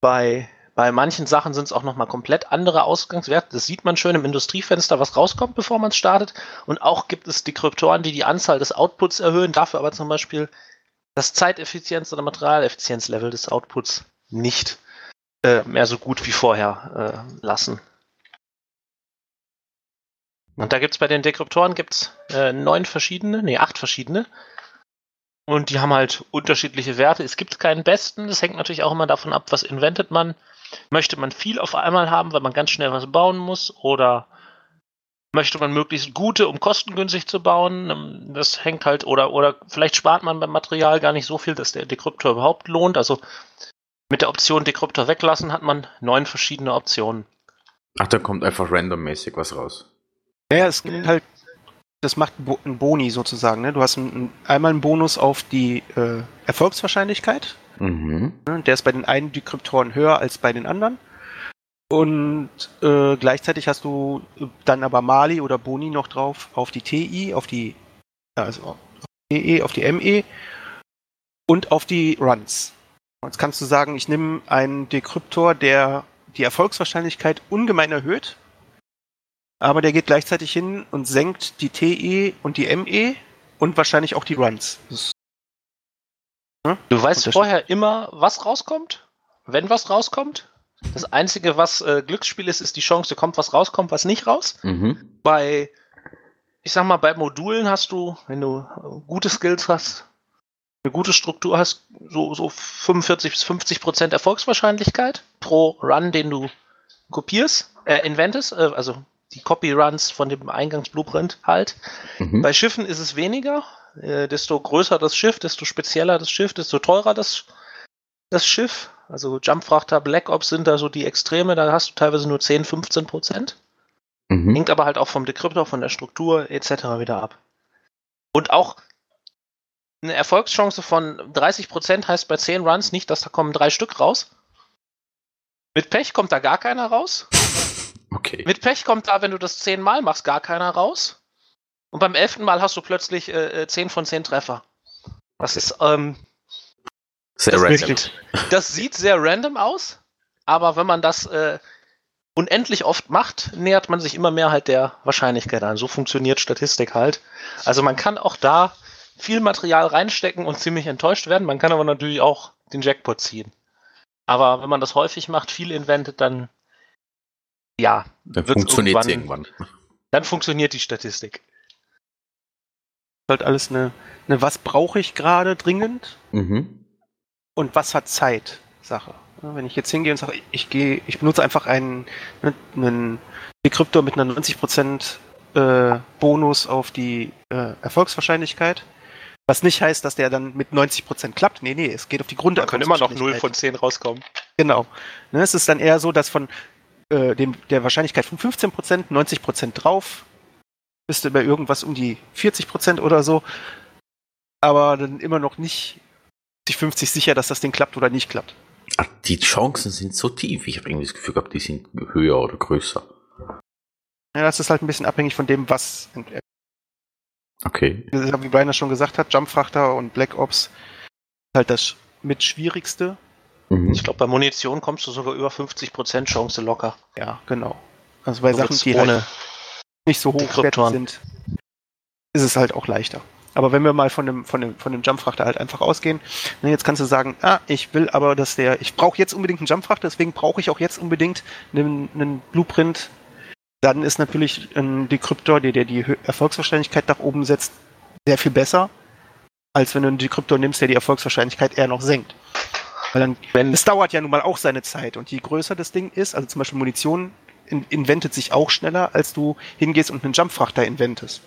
Bei, bei manchen Sachen sind es auch nochmal komplett andere Ausgangswerte. Das sieht man schön im Industriefenster, was rauskommt, bevor man startet. Und auch gibt es Dekryptoren, die die Anzahl des Outputs erhöhen, dafür aber zum Beispiel das Zeiteffizienz- oder Materialeffizienzlevel des Outputs nicht äh, mehr so gut wie vorher äh, lassen. Und da gibt es bei den Dekryptoren gibt's, äh, neun verschiedene, nee, acht verschiedene. Und die haben halt unterschiedliche Werte. Es gibt keinen besten. Das hängt natürlich auch immer davon ab, was inventet man. Möchte man viel auf einmal haben, weil man ganz schnell was bauen muss? Oder möchte man möglichst gute, um kostengünstig zu bauen? Ähm, das hängt halt, oder, oder vielleicht spart man beim Material gar nicht so viel, dass der Dekryptor überhaupt lohnt. Also mit der Option Dekryptor weglassen hat man neun verschiedene Optionen. Ach, da kommt einfach randommäßig was raus. Ja, es gibt halt, das macht einen Boni sozusagen. Ne? Du hast einen, einmal einen Bonus auf die äh, Erfolgswahrscheinlichkeit. Mhm. Ne? Der ist bei den einen Dekryptoren höher als bei den anderen. Und äh, gleichzeitig hast du dann aber Mali oder Boni noch drauf auf die TI, auf die, also auf die EE, auf die ME und auf die Runs. Jetzt kannst du sagen, ich nehme einen Dekryptor, der die Erfolgswahrscheinlichkeit ungemein erhöht aber der geht gleichzeitig hin und senkt die TE und die ME und wahrscheinlich auch die Runs. Das, ne? Du weißt vorher immer, was rauskommt, wenn was rauskommt. Das Einzige, was äh, Glücksspiel ist, ist die Chance, kommt was rauskommt, was nicht raus. Mhm. Bei, ich sag mal, bei Modulen hast du, wenn du gute Skills hast, eine gute Struktur hast, so, so 45 bis 50 Prozent Erfolgswahrscheinlichkeit pro Run, den du kopierst, äh, inventest, äh, also die Copy-Runs von dem Eingangsblueprint halt. Mhm. Bei Schiffen ist es weniger. Äh, desto größer das Schiff, desto spezieller das Schiff, desto teurer das, das Schiff. Also Jumpfrachter, Black Ops sind da so die Extreme, da hast du teilweise nur 10, 15 Prozent. Mhm. Hängt aber halt auch vom Decryptor, von der Struktur etc. wieder ab. Und auch eine Erfolgschance von 30 Prozent heißt bei 10 Runs nicht, dass da kommen drei Stück raus. Mit Pech kommt da gar keiner raus. Okay. Mit Pech kommt da, wenn du das zehnmal machst, gar keiner raus. Und beim elften Mal hast du plötzlich äh, 10 äh, von 10 Treffer. Das ist ähm, sehr das random. Sieht, das sieht sehr random aus, aber wenn man das äh, unendlich oft macht, nähert man sich immer mehr halt der Wahrscheinlichkeit an. So funktioniert Statistik halt. Also man kann auch da viel Material reinstecken und ziemlich enttäuscht werden. Man kann aber natürlich auch den Jackpot ziehen. Aber wenn man das häufig macht, viel inventet, dann ja, dann funktioniert es irgendwann. Dann funktioniert die Statistik. Halt alles eine, eine was brauche ich gerade dringend mhm. und was hat Zeit Sache. Wenn ich jetzt hingehe und sage, ich gehe, ich benutze einfach einen, ne, einen Decryptor mit einer 90% äh, Bonus auf die äh, Erfolgswahrscheinlichkeit, was nicht heißt, dass der dann mit 90% klappt. Nee, nee, es geht auf die Grund. Da können immer noch 0 von 10 rauskommen. Genau. Ne, es ist dann eher so, dass von äh, dem, der Wahrscheinlichkeit von 15%, 90% drauf, bist du bei irgendwas um die 40% oder so. Aber dann immer noch nicht 50 sicher, dass das Ding klappt oder nicht klappt. Ach, die Chancen sind so tief. Ich habe irgendwie das Gefühl gehabt, die sind höher oder größer. Ja, das ist halt ein bisschen abhängig von dem, was Okay. Wie Brian das schon gesagt hat, Jumpfrachter und Black Ops halt das mit schwierigste. Mhm. Ich glaube, bei Munition kommst du sogar über 50% Chance locker. Ja, genau. Also bei so Sachen, die halt nicht so hochwertig sind, ist es halt auch leichter. Aber wenn wir mal von dem, von dem, von dem Jumpfrachter halt einfach ausgehen, ne, jetzt kannst du sagen, ah, ich will aber, dass der, ich brauche jetzt unbedingt einen Jumpfrachter, deswegen brauche ich auch jetzt unbedingt einen, einen Blueprint dann ist natürlich ein Decryptor, der, der die Erfolgswahrscheinlichkeit nach oben setzt, sehr viel besser, als wenn du einen Decryptor nimmst, der die Erfolgswahrscheinlichkeit eher noch senkt. Weil dann, wenn, es dauert ja nun mal auch seine Zeit und je größer das Ding ist, also zum Beispiel Munition in, inventet sich auch schneller, als du hingehst und einen Jumpfrachter inventest.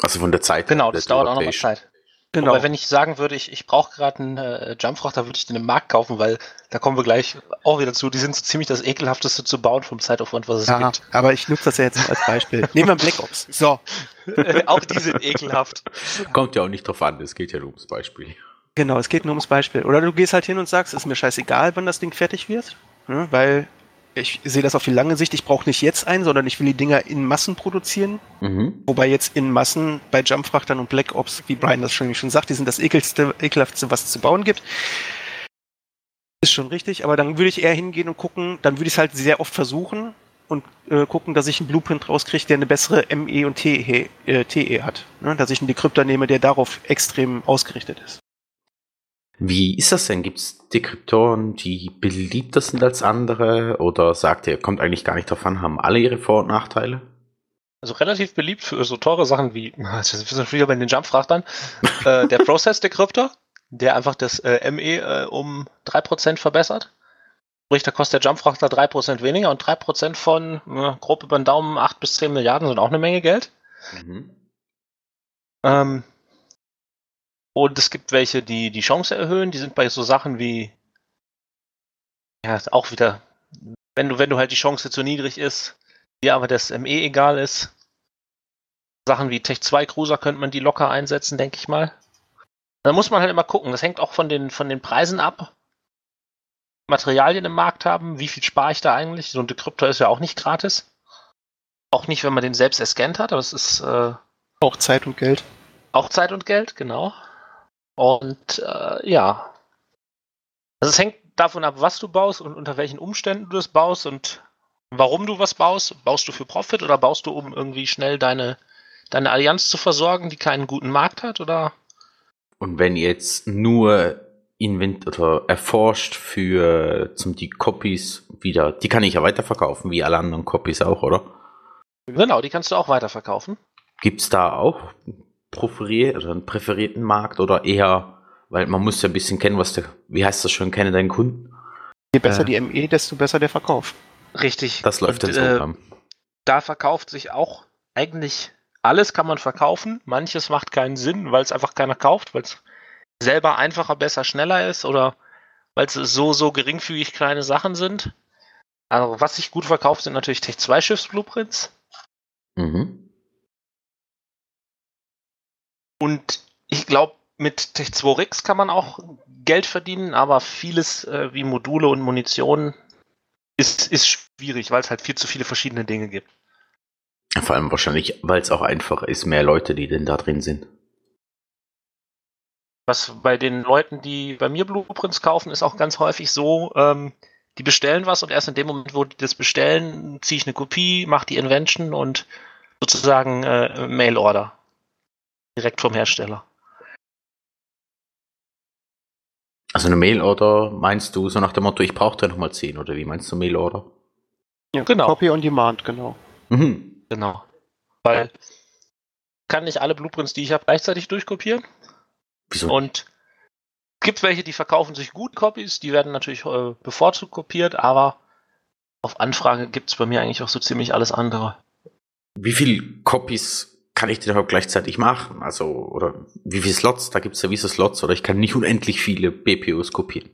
Also von der Zeit. Genau, das dauert auch noch mal Zeit. Genau. Aber wenn ich sagen würde, ich, ich brauche gerade einen äh, Jumpfrachter, würde ich den im Markt kaufen, weil da kommen wir gleich auch wieder zu. Die sind so ziemlich das ekelhafteste zu bauen vom Zeitaufwand, was es ja, gibt. Aber ich nutze das ja jetzt als Beispiel. Nehmen wir Black Ops. So. auch die sind ekelhaft. Kommt ja auch nicht drauf an, es geht ja nur ums Beispiel. Genau, es geht nur ums Beispiel. Oder du gehst halt hin und sagst, ist mir scheißegal, wann das Ding fertig wird, ne? weil ich sehe das auf die lange Sicht. Ich brauche nicht jetzt einen, sondern ich will die Dinger in Massen produzieren. Mhm. Wobei jetzt in Massen bei Jumpfrachtern und Black Ops, wie Brian das schon, schon sagt, die sind das ekelste, ekelhaftste, was es zu bauen gibt. Ist schon richtig, aber dann würde ich eher hingehen und gucken, dann würde ich es halt sehr oft versuchen und äh, gucken, dass ich einen Blueprint rauskriege, der eine bessere ME und TE, äh, TE hat. Ne? Dass ich einen Decryptor nehme, der darauf extrem ausgerichtet ist. Wie ist das denn? Gibt es Dekryptoren, die beliebter sind als andere? Oder sagt ihr, kommt eigentlich gar nicht drauf an, haben alle ihre Vor- und Nachteile? Also relativ beliebt für so teure Sachen wie, das ist schon wieder bei den Jump-Frachtern, äh, der Process-Decryptor, der einfach das äh, ME äh, um 3% verbessert. Sprich, da kostet der Jumpfrachter 3% weniger und 3% von äh, grob über den Daumen 8 bis 10 Milliarden sind auch eine Menge Geld. Mhm. Ähm, und es gibt welche, die die Chance erhöhen. Die sind bei so Sachen wie, ja, auch wieder, wenn du, wenn du halt die Chance zu niedrig ist, dir aber das ME egal ist. Sachen wie Tech 2 Cruiser könnte man die locker einsetzen, denke ich mal. Da muss man halt immer gucken. Das hängt auch von den, von den Preisen ab. Materialien im Markt haben, wie viel spare ich da eigentlich? So ein Decryptor ist ja auch nicht gratis. Auch nicht, wenn man den selbst erscannt hat, aber es ist. Äh, auch Zeit und Geld. Auch Zeit und Geld, genau. Und äh, ja. Also es hängt davon ab, was du baust und unter welchen Umständen du das baust und warum du was baust. Baust du für Profit oder baust du, um irgendwie schnell deine, deine Allianz zu versorgen, die keinen guten Markt hat? Oder? Und wenn jetzt nur invent oder erforscht für zum die Copies wieder, die kann ich ja weiterverkaufen, wie alle anderen Copies auch, oder? Genau, die kannst du auch weiterverkaufen. Gibt es da auch präferiert oder einen präferierten Markt oder eher, weil man muss ja ein bisschen kennen, was der, wie heißt das schon, kenne deinen Kunden? Je besser äh, die ME, desto besser der Verkauf. Richtig. Das läuft Und. Äh, da verkauft sich auch eigentlich alles kann man verkaufen. Manches macht keinen Sinn, weil es einfach keiner kauft, weil es selber einfacher, besser, schneller ist oder weil es so, so geringfügig kleine Sachen sind. Also was sich gut verkauft, sind natürlich Tech 2 Schiffsblueprints. Mhm. Und ich glaube, mit Tech 2 Rix kann man auch Geld verdienen, aber vieles äh, wie Module und Munition ist, ist schwierig, weil es halt viel zu viele verschiedene Dinge gibt. Vor allem wahrscheinlich, weil es auch einfacher ist, mehr Leute, die denn da drin sind. Was bei den Leuten, die bei mir Blueprints kaufen, ist auch ganz häufig so, ähm, die bestellen was und erst in dem Moment, wo die das bestellen, ziehe ich eine Kopie, mache die Invention und sozusagen äh, Mail-Order. Direkt vom Hersteller. Also eine Mail-Order meinst du so nach dem Motto, ich brauche da nochmal 10 oder wie meinst du Mail-Order? Ja, genau. Copy on Demand, genau. Mhm. Genau. Weil kann nicht alle Blueprints, die ich habe, gleichzeitig durchkopieren. Wieso? Und es gibt welche, die verkaufen sich gut Copies, die werden natürlich äh, bevorzugt kopiert, aber auf Anfrage gibt es bei mir eigentlich auch so ziemlich alles andere. Wie viele Copies kann ich denn überhaupt gleichzeitig machen? Also, oder wie viele Slots? Da gibt es ja gewisse Slots, oder ich kann nicht unendlich viele BPOs kopieren.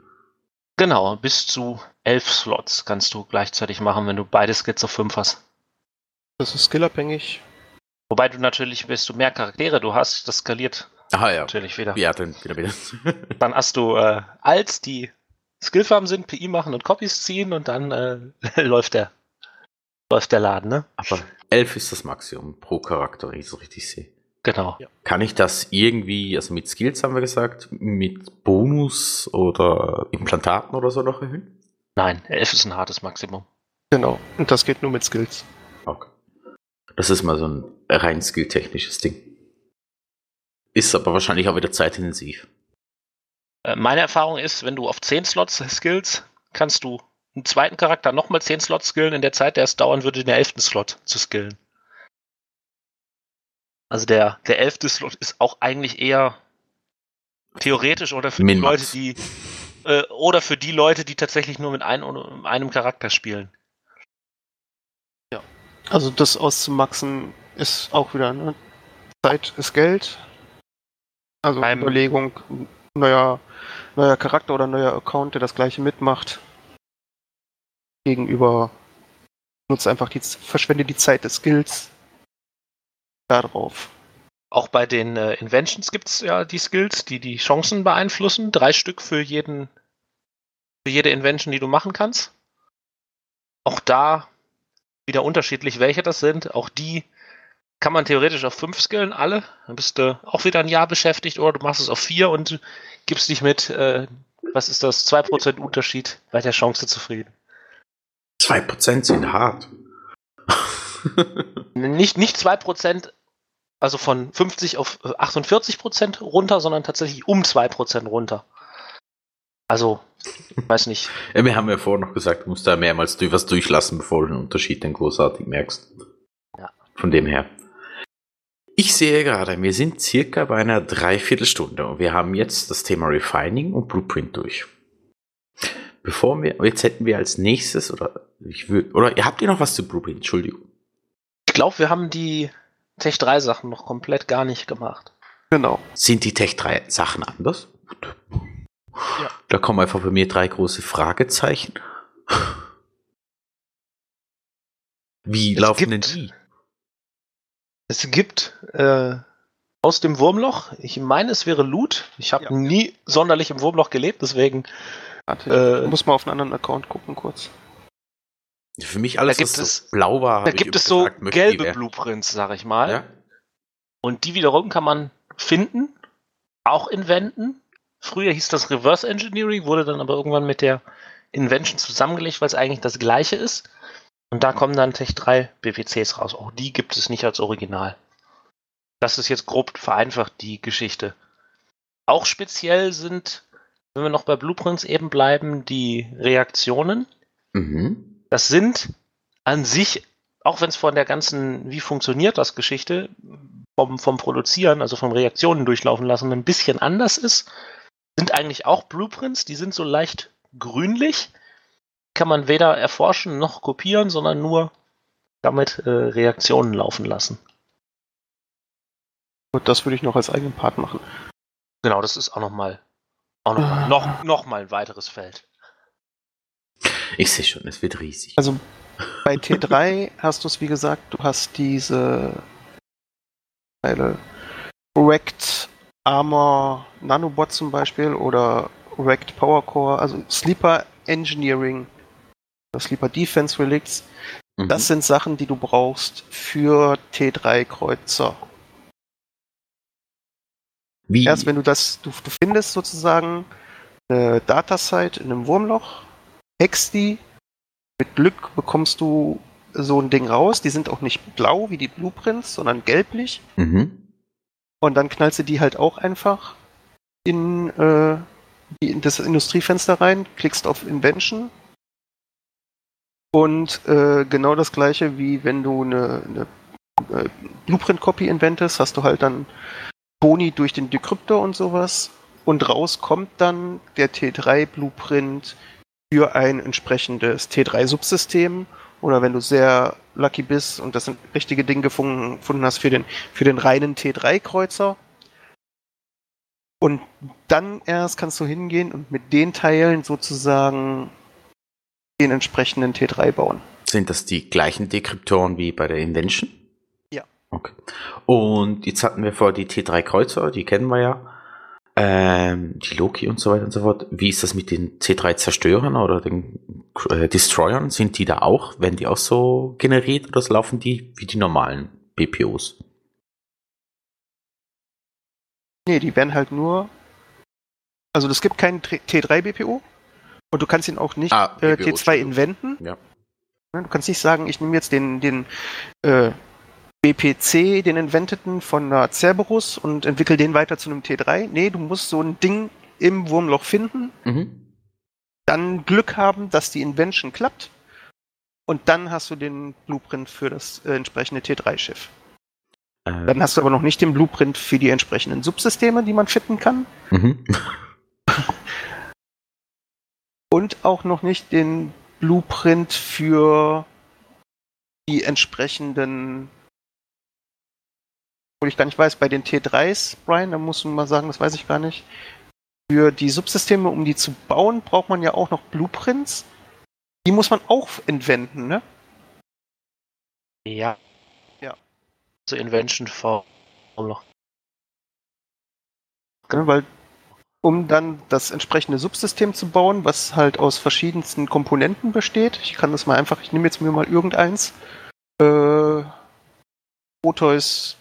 Genau, bis zu elf Slots kannst du gleichzeitig machen, wenn du beide Skits auf fünf hast. Das ist skillabhängig. Wobei du natürlich, desto mehr Charaktere du hast, das skaliert Aha, ja. natürlich wieder. Ja, dann wieder wieder. dann hast du äh, Alts, die Skillfarben sind, PI machen und Copies ziehen und dann äh, läuft der läuft der Laden, ne? Aber 11 ist das Maximum pro Charakter, wenn ich so richtig sehe. Genau. Kann ich das irgendwie, also mit Skills haben wir gesagt, mit Bonus oder Implantaten oder so noch erhöhen? Nein, 11 ist ein hartes Maximum. Genau, und das geht nur mit Skills. Okay. Das ist mal so ein rein skilltechnisches Ding. Ist aber wahrscheinlich auch wieder zeitintensiv. Äh, meine Erfahrung ist, wenn du auf 10 Slots skills, kannst du einen zweiten Charakter nochmal 10 Slots skillen in der Zeit, der es dauern würde, den 11. Slot zu skillen. Also der, der 11. Slot ist auch eigentlich eher theoretisch oder für die Leute, die äh, oder für die Leute, die tatsächlich nur mit ein, einem Charakter spielen. Ja. Also das auszumaxen ist auch wieder, ne? Zeit ist Geld. Also Beim Überlegung, neuer, neuer Charakter oder neuer Account, der das gleiche mitmacht. Gegenüber nutze einfach die, verschwende die Zeit des Skills darauf. Auch bei den äh, Inventions gibt es ja die Skills, die die Chancen beeinflussen. Drei Stück für jeden, für jede Invention, die du machen kannst. Auch da wieder unterschiedlich, welche das sind. Auch die kann man theoretisch auf fünf skillen, alle. Dann bist du auch wieder ein Jahr beschäftigt oder du machst es auf vier und gibst dich mit, äh, was ist das, 2% Unterschied bei der Chance zufrieden. 2% sind hart. nicht, nicht 2%, also von 50 auf 48% runter, sondern tatsächlich um 2% runter. Also, weiß nicht. Ja, wir haben ja vorher noch gesagt, du musst da mehrmals was durchlassen, bevor du den Unterschied dann großartig merkst. Ja. Von dem her. Ich sehe gerade, wir sind circa bei einer Dreiviertelstunde und wir haben jetzt das Thema Refining und Blueprint durch. Bevor wir, jetzt hätten wir als nächstes, oder ich würde, oder ihr habt ihr noch was zu Blueprint? Entschuldigung. Ich glaube, wir haben die Tech 3 Sachen noch komplett gar nicht gemacht. Genau. Sind die Tech 3 Sachen anders? Ja. Da kommen einfach bei mir drei große Fragezeichen. Wie es laufen denn die? Es gibt äh, aus dem Wurmloch, ich meine, es wäre Loot. Ich habe ja. nie sonderlich im Wurmloch gelebt, deswegen. Warte, äh, muss mal auf einen anderen Account gucken, kurz. Für mich alles, was es, so blau war. Da gibt es so gesagt, gelbe Blueprints, sag ich mal. Ja? Und die wiederum kann man finden, auch in Wänden. Früher hieß das Reverse Engineering, wurde dann aber irgendwann mit der Invention zusammengelegt, weil es eigentlich das gleiche ist. Und da kommen dann Tech 3 BPCs raus. Auch die gibt es nicht als Original. Das ist jetzt grob vereinfacht die Geschichte. Auch speziell sind, wenn wir noch bei Blueprints eben bleiben, die Reaktionen. Mhm. Das sind an sich, auch wenn es von der ganzen, wie funktioniert das Geschichte, vom, vom Produzieren, also vom Reaktionen durchlaufen lassen, ein bisschen anders ist. Sind eigentlich auch Blueprints, die sind so leicht grünlich. Kann man weder erforschen noch kopieren, sondern nur damit äh, Reaktionen laufen lassen. Und das würde ich noch als eigenen Part machen. Genau, das ist auch nochmal auch noch, mal, noch, noch mal ein weiteres Feld. Ich sehe schon, es wird riesig. Also bei T3 hast du es, wie gesagt, du hast diese Teile Wrecked Armor Nanobot zum Beispiel oder Wrecked Power Core, also Sleeper Engineering, Sleeper Defense Relicts. Mhm. Das sind Sachen, die du brauchst für T3 Kreuzer. Wie? Erst wenn du das, du, du findest sozusagen eine Datasite in einem Wurmloch, hackst die, mit Glück bekommst du so ein Ding raus. Die sind auch nicht blau wie die Blueprints, sondern gelblich. Mhm. Und dann knallst du die halt auch einfach in, äh, in das Industriefenster rein, klickst auf Invention. Und äh, genau das gleiche wie wenn du eine, eine äh, Blueprint-Copy inventest, hast du halt dann Boni durch den Decryptor und sowas. Und raus kommt dann der T3-Blueprint für ein entsprechendes T3-Subsystem. Oder wenn du sehr lucky bist und das richtige Ding gefunden, gefunden hast für den, für den reinen T3-Kreuzer. Und dann erst kannst du hingehen und mit den Teilen sozusagen den entsprechenden T3 bauen. Sind das die gleichen Dekryptoren wie bei der Invention? Okay. Und jetzt hatten wir vor die T3 Kreuzer, die kennen wir ja. Ähm, die Loki und so weiter und so fort. Wie ist das mit den C3 Zerstörern oder den äh, Destroyern? Sind die da auch? Werden die auch so generiert oder laufen die wie die normalen BPOs? Nee, die werden halt nur. Also es gibt keinen T3 BPO und du kannst ihn auch nicht ah, äh, T2 inventen. Ja. Du kannst nicht sagen, ich nehme jetzt den, den äh, BPC, den Inventeten von Cerberus und entwickel den weiter zu einem T3. Nee, du musst so ein Ding im Wurmloch finden, mhm. dann Glück haben, dass die Invention klappt und dann hast du den Blueprint für das äh, entsprechende T3-Schiff. Äh. Dann hast du aber noch nicht den Blueprint für die entsprechenden Subsysteme, die man fitten kann. Mhm. und auch noch nicht den Blueprint für die entsprechenden obwohl ich gar nicht weiß, bei den T3s, Brian, da musst du mal sagen, das weiß ich gar nicht. Für die Subsysteme, um die zu bauen, braucht man ja auch noch Blueprints. Die muss man auch entwenden, ne? Ja. Ja. So Invention V noch. Ja, weil um dann das entsprechende Subsystem zu bauen, was halt aus verschiedensten Komponenten besteht. Ich kann das mal einfach, ich nehme jetzt mir mal irgendeins. Äh, Proteus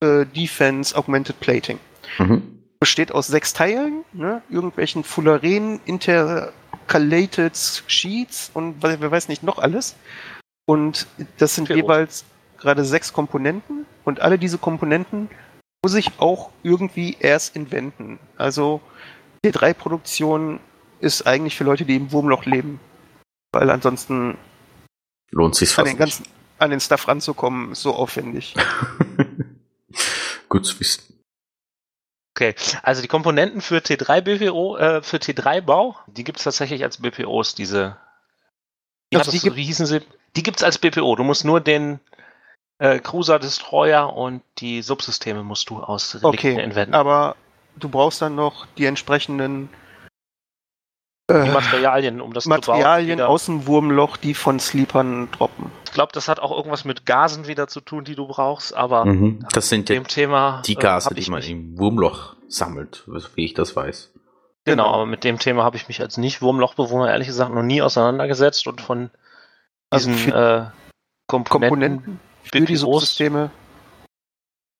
äh, Defense Augmented Plating. Mhm. Besteht aus sechs Teilen, ne? irgendwelchen Fullerenen, Intercalated Sheets und wer weiß nicht noch alles. Und das sind Für jeweils gerade sechs Komponenten und alle diese Komponenten muss ich auch irgendwie erst inventen. Also T3-Produktion ist eigentlich für Leute, die im Wurmloch leben. Weil ansonsten lohnt sich fast an den ganzen, an den Stuff ranzukommen, ist so aufwendig. Gut zu wissen. Okay, also die Komponenten für T3 BPO, äh, für T3-Bau, die gibt es tatsächlich als BPOs, diese. Wie, also die, wie hießen sie? Die gibt es als BPO. Du musst nur den äh, Cruiser, Destroyer und die Subsysteme musst du aus okay, Inventen. Aber du brauchst dann noch die entsprechenden die äh, Materialien, um das Materialien zu bauen, aus dem Wurmloch, die von Sleepern droppen. Ich glaube, das hat auch irgendwas mit Gasen wieder zu tun, die du brauchst, aber mhm, das sind dem Thema die Gase, äh, die man im Wurmloch sammelt, wie ich das weiß. Genau, aber mit dem Thema habe ich mich als Nicht-Wurmlochbewohner ehrlich gesagt noch nie auseinandergesetzt und von also diesen also äh, Komponenten, Komponenten für die Subsysteme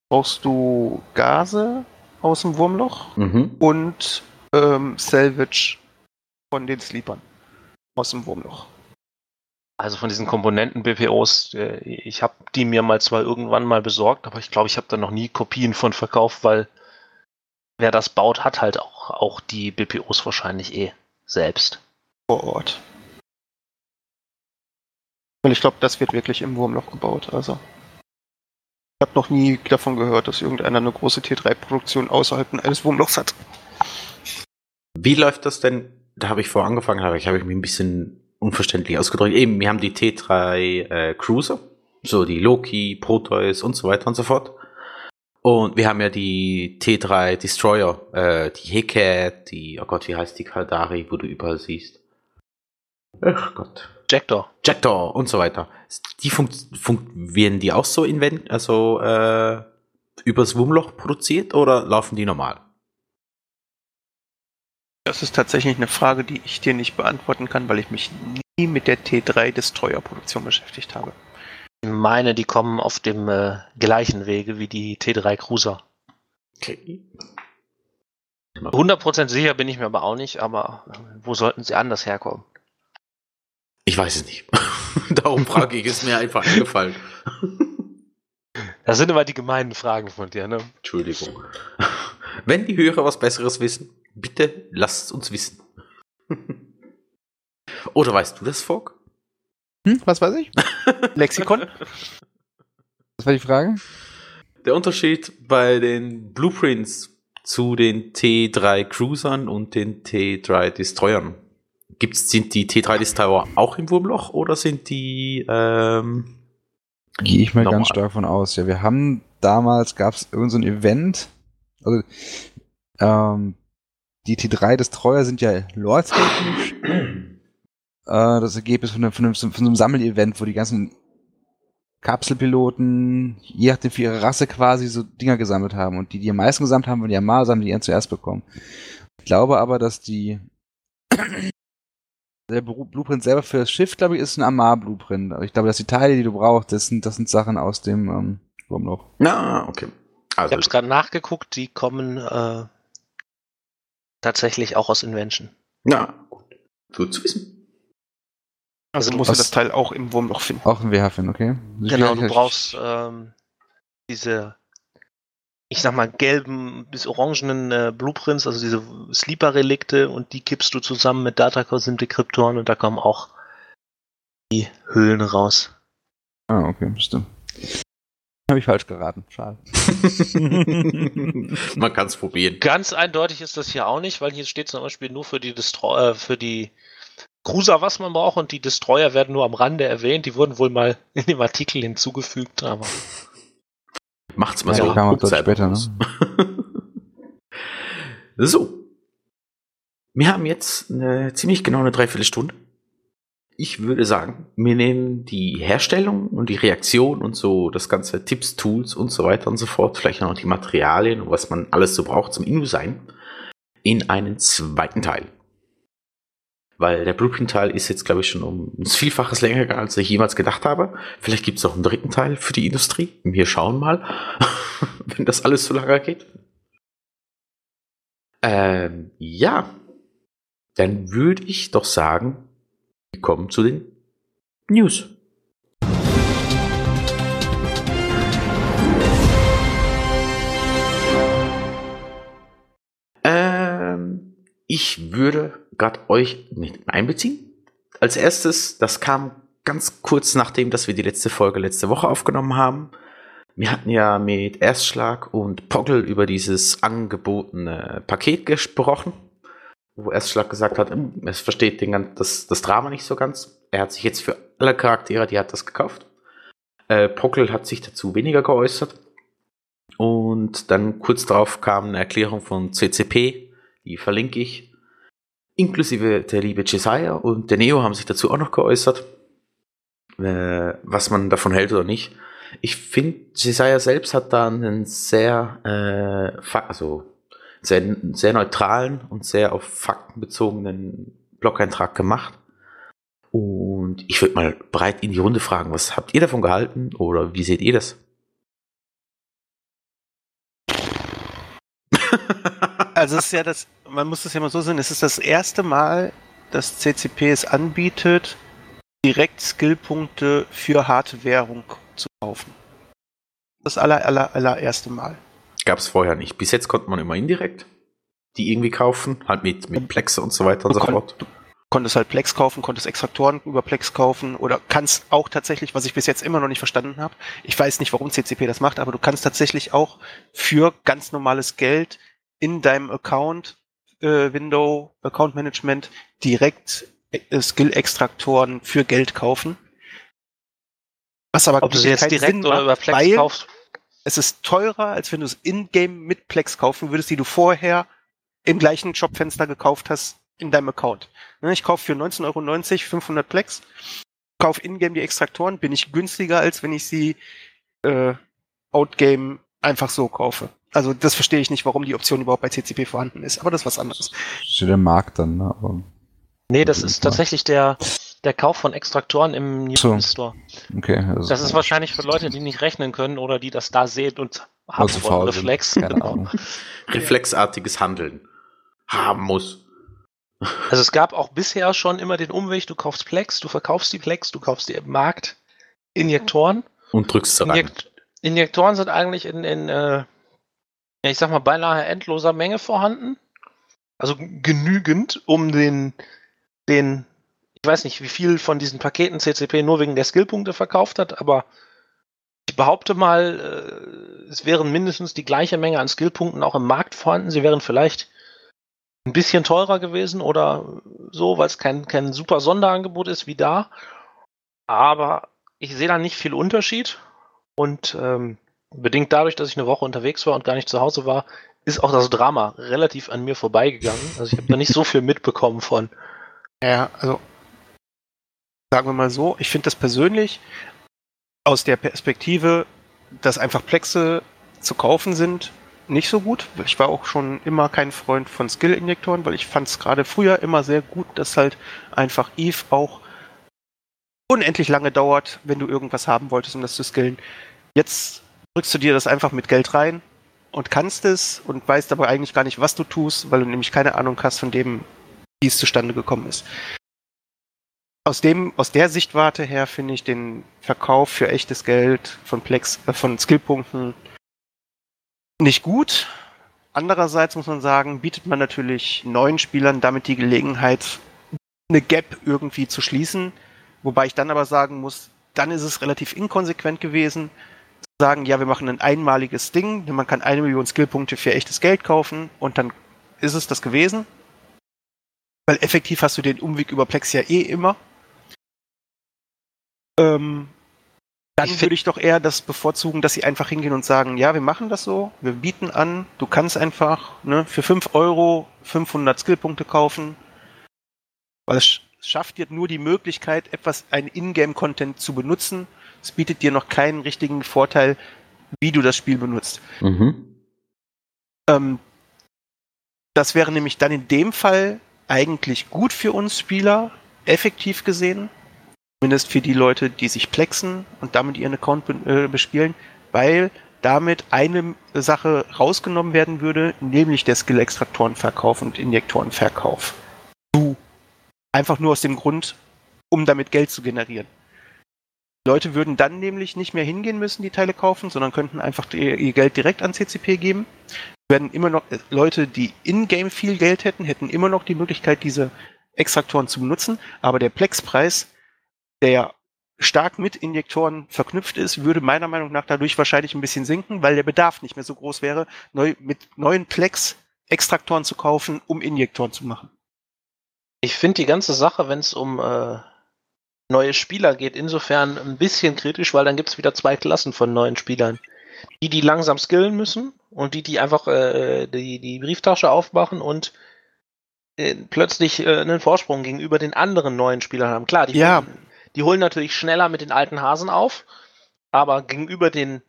brauchst du Gase aus dem Wurmloch mhm. und ähm, Salvage von den Sleepern aus dem Wurmloch. Also von diesen Komponenten BPOs, äh, ich habe die mir mal zwar irgendwann mal besorgt, aber ich glaube, ich habe da noch nie Kopien von verkauft, weil wer das baut, hat halt auch, auch die BPOs wahrscheinlich eh selbst. Vor Ort. Und ich glaube, das wird wirklich im Wurmloch gebaut, also. Ich habe noch nie davon gehört, dass irgendeiner eine große T3-Produktion außerhalb eines Wurmlochs hat. Wie läuft das denn? Da habe ich vor angefangen, habe ich, habe ich mich ein bisschen unverständlich ausgedrückt. Eben, wir haben die T3 äh, Cruiser, so die Loki, Proteus und so weiter und so fort. Und wir haben ja die T3 Destroyer, äh, die Heket, die, oh Gott, wie heißt die Kaldari, wo du überall siehst. Ach Gott. Jactor. Jactor und so weiter. Die funkt, funkt, werden die auch so invent, also äh, übers Wurmloch produziert oder laufen die normal? Das ist tatsächlich eine Frage, die ich dir nicht beantworten kann, weil ich mich nie mit der T3 Destroyer-Produktion beschäftigt habe. Ich meine, die kommen auf dem äh, gleichen Wege wie die T3 Cruiser. Okay. 100% sicher bin ich mir aber auch nicht, aber äh, wo sollten sie anders herkommen? Ich weiß es nicht. Darum frage ich, ist mir einfach eingefallen. Das sind immer die gemeinen Fragen von dir, ne? Entschuldigung. Wenn die Hörer was Besseres wissen, bitte lasst uns wissen. Oder weißt du das, Fogg? Hm, was weiß ich? Lexikon? Was war die Frage? Der Unterschied bei den Blueprints zu den T3 Cruisern und den T3 Destroyern. Gibt's, sind die T3 Destroyer auch im Wurmloch oder sind die ähm, Gehe ich mal normal? ganz stark von aus. Ja, wir haben damals, gab es irgendein so ein Event, also ähm, die T3 Destroyer sind ja lore-technisch äh, das Ergebnis von einem, von, einem, von einem Sammelevent, wo die ganzen Kapselpiloten, je nachdem für ihre Rasse quasi so Dinger gesammelt haben. Und die, die am meisten gesammelt haben, waren die Amar, haben die ihren zuerst bekommen. Ich glaube aber, dass die der Blueprint selber für das Schiff, glaube ich, ist ein Amar-Blueprint. Ich glaube, dass die Teile, die du brauchst, das sind, das sind Sachen aus dem ähm, Wurmloch. Na, okay. Also. Ich habe es gerade nachgeguckt, die kommen äh, tatsächlich auch aus Invention. Na, gut. Gut zu wissen. Also, also du musst das Teil auch im Wurmloch finden. Auch im WH finden, okay. Genau, du brauchst ähm, diese, ich sag mal, gelben bis orangenen äh, Blueprints, also diese Sleeper-Relikte und die kippst du zusammen mit Datacores-Dekriptoren und da kommen auch die Höhlen raus. Ah, okay, stimmt. Habe ich falsch geraten. Schade. Man kann es probieren. Ganz eindeutig ist das hier auch nicht, weil hier steht zum Beispiel nur für die Destroyer, äh, für die Cruiser, was man braucht, und die Destroyer werden nur am Rande erwähnt. Die wurden wohl mal in dem Artikel hinzugefügt, aber. Macht's mal ja, so. später, ne? so. Wir haben jetzt eine ziemlich genau eine Dreiviertelstunde ich würde sagen, wir nehmen die Herstellung und die Reaktion und so das ganze Tipps, Tools und so weiter und so fort, vielleicht noch die Materialien und was man alles so braucht zum InDesign, in einen zweiten Teil. Weil der Blueprint-Teil ist jetzt, glaube ich, schon um ein Vielfaches länger als ich jemals gedacht habe. Vielleicht gibt es auch einen dritten Teil für die Industrie. Wir schauen mal, wenn das alles so lange geht. Ähm, ja, dann würde ich doch sagen, wir kommen zu den News. Ähm, ich würde gerade euch mit einbeziehen. Als erstes, das kam ganz kurz nachdem, dass wir die letzte Folge letzte Woche aufgenommen haben. Wir hatten ja mit Erstschlag und Poggle über dieses angebotene Paket gesprochen wo Erstschlag gesagt hat, hm, es versteht den, das, das Drama nicht so ganz. Er hat sich jetzt für alle Charaktere, die hat das gekauft. Äh, Pockel hat sich dazu weniger geäußert. Und dann kurz darauf kam eine Erklärung von CCP, die verlinke ich. Inklusive der liebe Jesiah und der Neo haben sich dazu auch noch geäußert, äh, was man davon hält oder nicht. Ich finde, Jesiah selbst hat da einen sehr, äh, also sehr, sehr neutralen und sehr auf Fakten bezogenen Blog-Eintrag gemacht. Und ich würde mal breit in die Runde fragen, was habt ihr davon gehalten oder wie seht ihr das? Also es ist ja das, man muss das ja mal so sehen, es ist das erste Mal, dass CCP es anbietet, direkt Skillpunkte für harte Währung zu kaufen. Das aller, aller, allererste Mal. Gab es vorher nicht. Bis jetzt konnte man immer indirekt die irgendwie kaufen, halt mit, mit Plexe und so weiter und so fort. konntest halt Plex kaufen, konntest Extraktoren über Plex kaufen oder kannst auch tatsächlich, was ich bis jetzt immer noch nicht verstanden habe, ich weiß nicht, warum CCP das macht, aber du kannst tatsächlich auch für ganz normales Geld in deinem Account äh, Window Account Management direkt äh, Skill-Extraktoren für Geld kaufen. Was aber Ob du sie jetzt direkt Sinn oder über Plex kaufst? Es ist teurer, als wenn du es in-game mit Plex kaufen würdest, die du vorher im gleichen Shopfenster gekauft hast in deinem Account. Ne, ich kaufe für 19,90 Euro 500 Plex, kaufe in-game die Extraktoren, bin ich günstiger, als wenn ich sie äh, out-game einfach so kaufe. Also das verstehe ich nicht, warum die Option überhaupt bei CCP vorhanden ist, aber das ist was anderes. Steht der Markt dann, ne? Aber nee, das ist tatsächlich der, der Kauf von Extraktoren im Newton so. Store. Okay. Also das ist wahrscheinlich für Leute, die nicht rechnen können oder die das da sehen und haben also wollen. Reflex. Genau. Reflexartiges Handeln haben muss. Also es gab auch bisher schon immer den Umweg, du kaufst Plex, du verkaufst die Plex, du kaufst die im Markt Injektoren. Und drückst sie rein. Injektoren sind eigentlich in, in äh, ich sag mal, beinahe endloser Menge vorhanden. Also genügend, um den, den, ich weiß nicht, wie viel von diesen Paketen CCP nur wegen der Skillpunkte verkauft hat, aber ich behaupte mal, äh, es wären mindestens die gleiche Menge an Skillpunkten auch im Markt vorhanden. Sie wären vielleicht ein bisschen teurer gewesen oder so, weil es kein, kein super Sonderangebot ist wie da. Aber ich sehe da nicht viel Unterschied. Und ähm, bedingt dadurch, dass ich eine Woche unterwegs war und gar nicht zu Hause war, ist auch das Drama relativ an mir vorbeigegangen. Also ich habe da nicht so viel mitbekommen von. Ja, also sagen wir mal so, ich finde das persönlich aus der Perspektive, dass einfach Plexe zu kaufen sind, nicht so gut. Ich war auch schon immer kein Freund von Skill-Injektoren, weil ich fand es gerade früher immer sehr gut, dass halt einfach Eve auch unendlich lange dauert, wenn du irgendwas haben wolltest, um das zu skillen. Jetzt drückst du dir das einfach mit Geld rein und kannst es und weißt aber eigentlich gar nicht, was du tust, weil du nämlich keine Ahnung hast von dem, wie es zustande gekommen ist. Aus dem, aus der Sichtwarte her finde ich den Verkauf für echtes Geld von Plex, äh, von Skillpunkten nicht gut. Andererseits muss man sagen, bietet man natürlich neuen Spielern damit die Gelegenheit, eine Gap irgendwie zu schließen. Wobei ich dann aber sagen muss, dann ist es relativ inkonsequent gewesen, zu sagen, ja, wir machen ein einmaliges Ding, man kann eine Million Skillpunkte für echtes Geld kaufen und dann ist es das gewesen. Weil effektiv hast du den Umweg über Plex ja eh immer. Ähm, dann würde ich doch eher das bevorzugen, dass sie einfach hingehen und sagen, ja, wir machen das so, wir bieten an, du kannst einfach ne, für 5 Euro 500 Skillpunkte kaufen, weil es schafft dir nur die Möglichkeit, etwas, ein Ingame-Content zu benutzen. Es bietet dir noch keinen richtigen Vorteil, wie du das Spiel benutzt. Mhm. Ähm, das wäre nämlich dann in dem Fall eigentlich gut für uns Spieler, effektiv gesehen, Zumindest für die Leute, die sich plexen und damit ihren Account äh, bespielen, weil damit eine Sache rausgenommen werden würde, nämlich der Skill-Extraktorenverkauf und Injektorenverkauf. Du. Einfach nur aus dem Grund, um damit Geld zu generieren. Leute würden dann nämlich nicht mehr hingehen müssen, die Teile kaufen, sondern könnten einfach ihr Geld direkt an CCP geben. Werden immer noch äh, Leute, die in-game viel Geld hätten, hätten immer noch die Möglichkeit, diese Extraktoren zu benutzen, aber der Plex-Preis der stark mit Injektoren verknüpft ist, würde meiner Meinung nach dadurch wahrscheinlich ein bisschen sinken, weil der Bedarf nicht mehr so groß wäre, neu, mit neuen Plex Extraktoren zu kaufen, um Injektoren zu machen. Ich finde die ganze Sache, wenn es um äh, neue Spieler geht, insofern ein bisschen kritisch, weil dann gibt es wieder zwei Klassen von neuen Spielern. Die, die langsam skillen müssen und die, die einfach äh, die, die Brieftasche aufmachen und äh, plötzlich äh, einen Vorsprung gegenüber den anderen neuen Spielern haben. Klar, die ja. Finden, die holen natürlich schneller mit den alten Hasen auf, aber gegenüber den,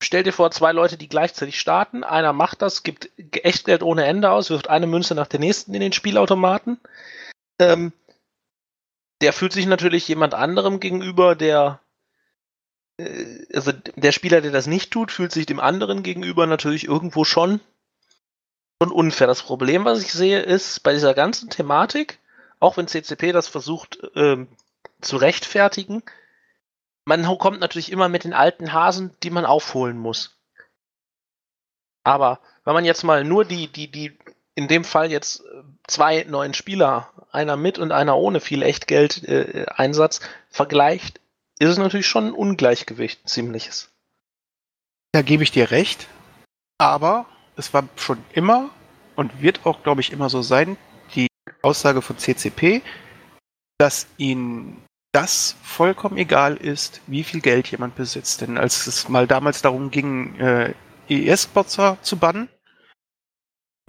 stell dir vor, zwei Leute, die gleichzeitig starten, einer macht das, gibt Echtgeld ohne Ende aus, wirft eine Münze nach der nächsten in den Spielautomaten. Ähm, der fühlt sich natürlich jemand anderem gegenüber, der äh, also der Spieler, der das nicht tut, fühlt sich dem anderen gegenüber natürlich irgendwo schon, schon unfair. Das Problem, was ich sehe, ist bei dieser ganzen Thematik, auch wenn CCP das versucht ähm, zu rechtfertigen. Man kommt natürlich immer mit den alten Hasen, die man aufholen muss. Aber wenn man jetzt mal nur die, die, die in dem Fall jetzt äh, zwei neuen Spieler, einer mit und einer ohne viel Echtgeld-Einsatz, äh, vergleicht, ist es natürlich schon ein Ungleichgewicht, ein ziemliches. Da gebe ich dir recht. Aber es war schon immer und wird auch, glaube ich, immer so sein, die Aussage von CCP, dass ihnen das vollkommen egal ist, wie viel Geld jemand besitzt. Denn als es mal damals darum ging, äh, ES-Botzer zu bannen,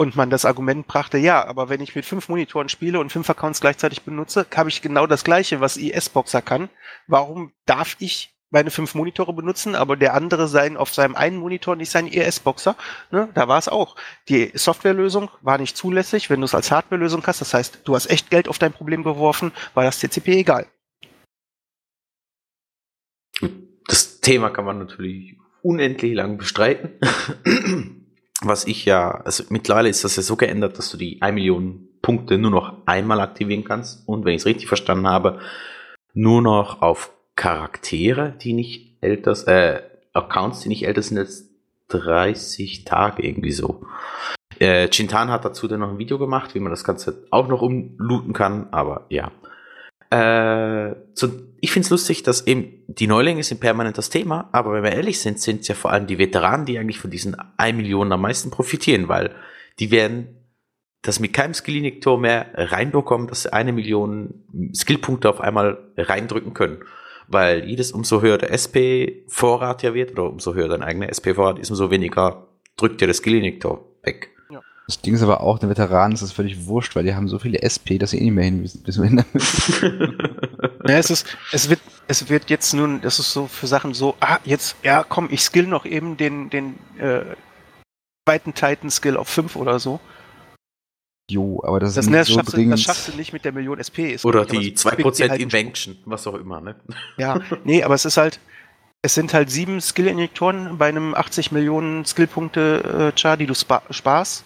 und man das Argument brachte, ja, aber wenn ich mit fünf Monitoren spiele und fünf Accounts gleichzeitig benutze, habe ich genau das gleiche, was ES-Boxer kann. Warum darf ich meine fünf Monitore benutzen, aber der andere sein auf seinem einen Monitor nicht sein ES-Boxer? Ne? Da war es auch. Die Softwarelösung war nicht zulässig, wenn du es als Hardwarelösung hast. Das heißt, du hast echt Geld auf dein Problem geworfen, war das TCP egal. Das Thema kann man natürlich unendlich lang bestreiten was ich ja, also mittlerweile ist das ja so geändert, dass du die 1 Million Punkte nur noch einmal aktivieren kannst und wenn ich es richtig verstanden habe, nur noch auf Charaktere, die nicht älter, äh, Accounts, die nicht älter sind als 30 Tage irgendwie so. Äh, Chintan hat dazu dann noch ein Video gemacht, wie man das Ganze auch noch umlooten kann, aber ja. Äh, zu, ich finde es lustig, dass eben die Neulinge sind permanent das Thema, aber wenn wir ehrlich sind, sind es ja vor allem die Veteranen, die eigentlich von diesen 1 Million am meisten profitieren, weil die werden das mit keinem Skill-Injektor mehr reinbekommen, dass sie eine Million Skillpunkte auf einmal reindrücken können. Weil jedes, umso höher der SP-Vorrat ja wird, oder umso höher dein eigener SP-Vorrat ist, umso weniger drückt dir der Skill-Injektor weg. Das Ding ist aber auch, den Veteranen ist das völlig wurscht, weil die haben so viele SP, dass sie eh nicht mehr hin bis hin ja, es ist, es wird, es wird jetzt nun, das ist so für Sachen so, ah, jetzt, ja, komm, ich skill noch eben den, den, äh, zweiten Titan-Skill auf 5 oder so. Jo, aber das, das, ist ne, nicht das so schaffst dringend. Du, das schaffst du nicht mit der Million SP. Ist oder die 2% halt Invention, was auch immer, ne? Ja, nee, aber es ist halt, es sind halt sieben Skill-Injektoren bei einem 80 Millionen Skillpunkte-Char, die du sparst.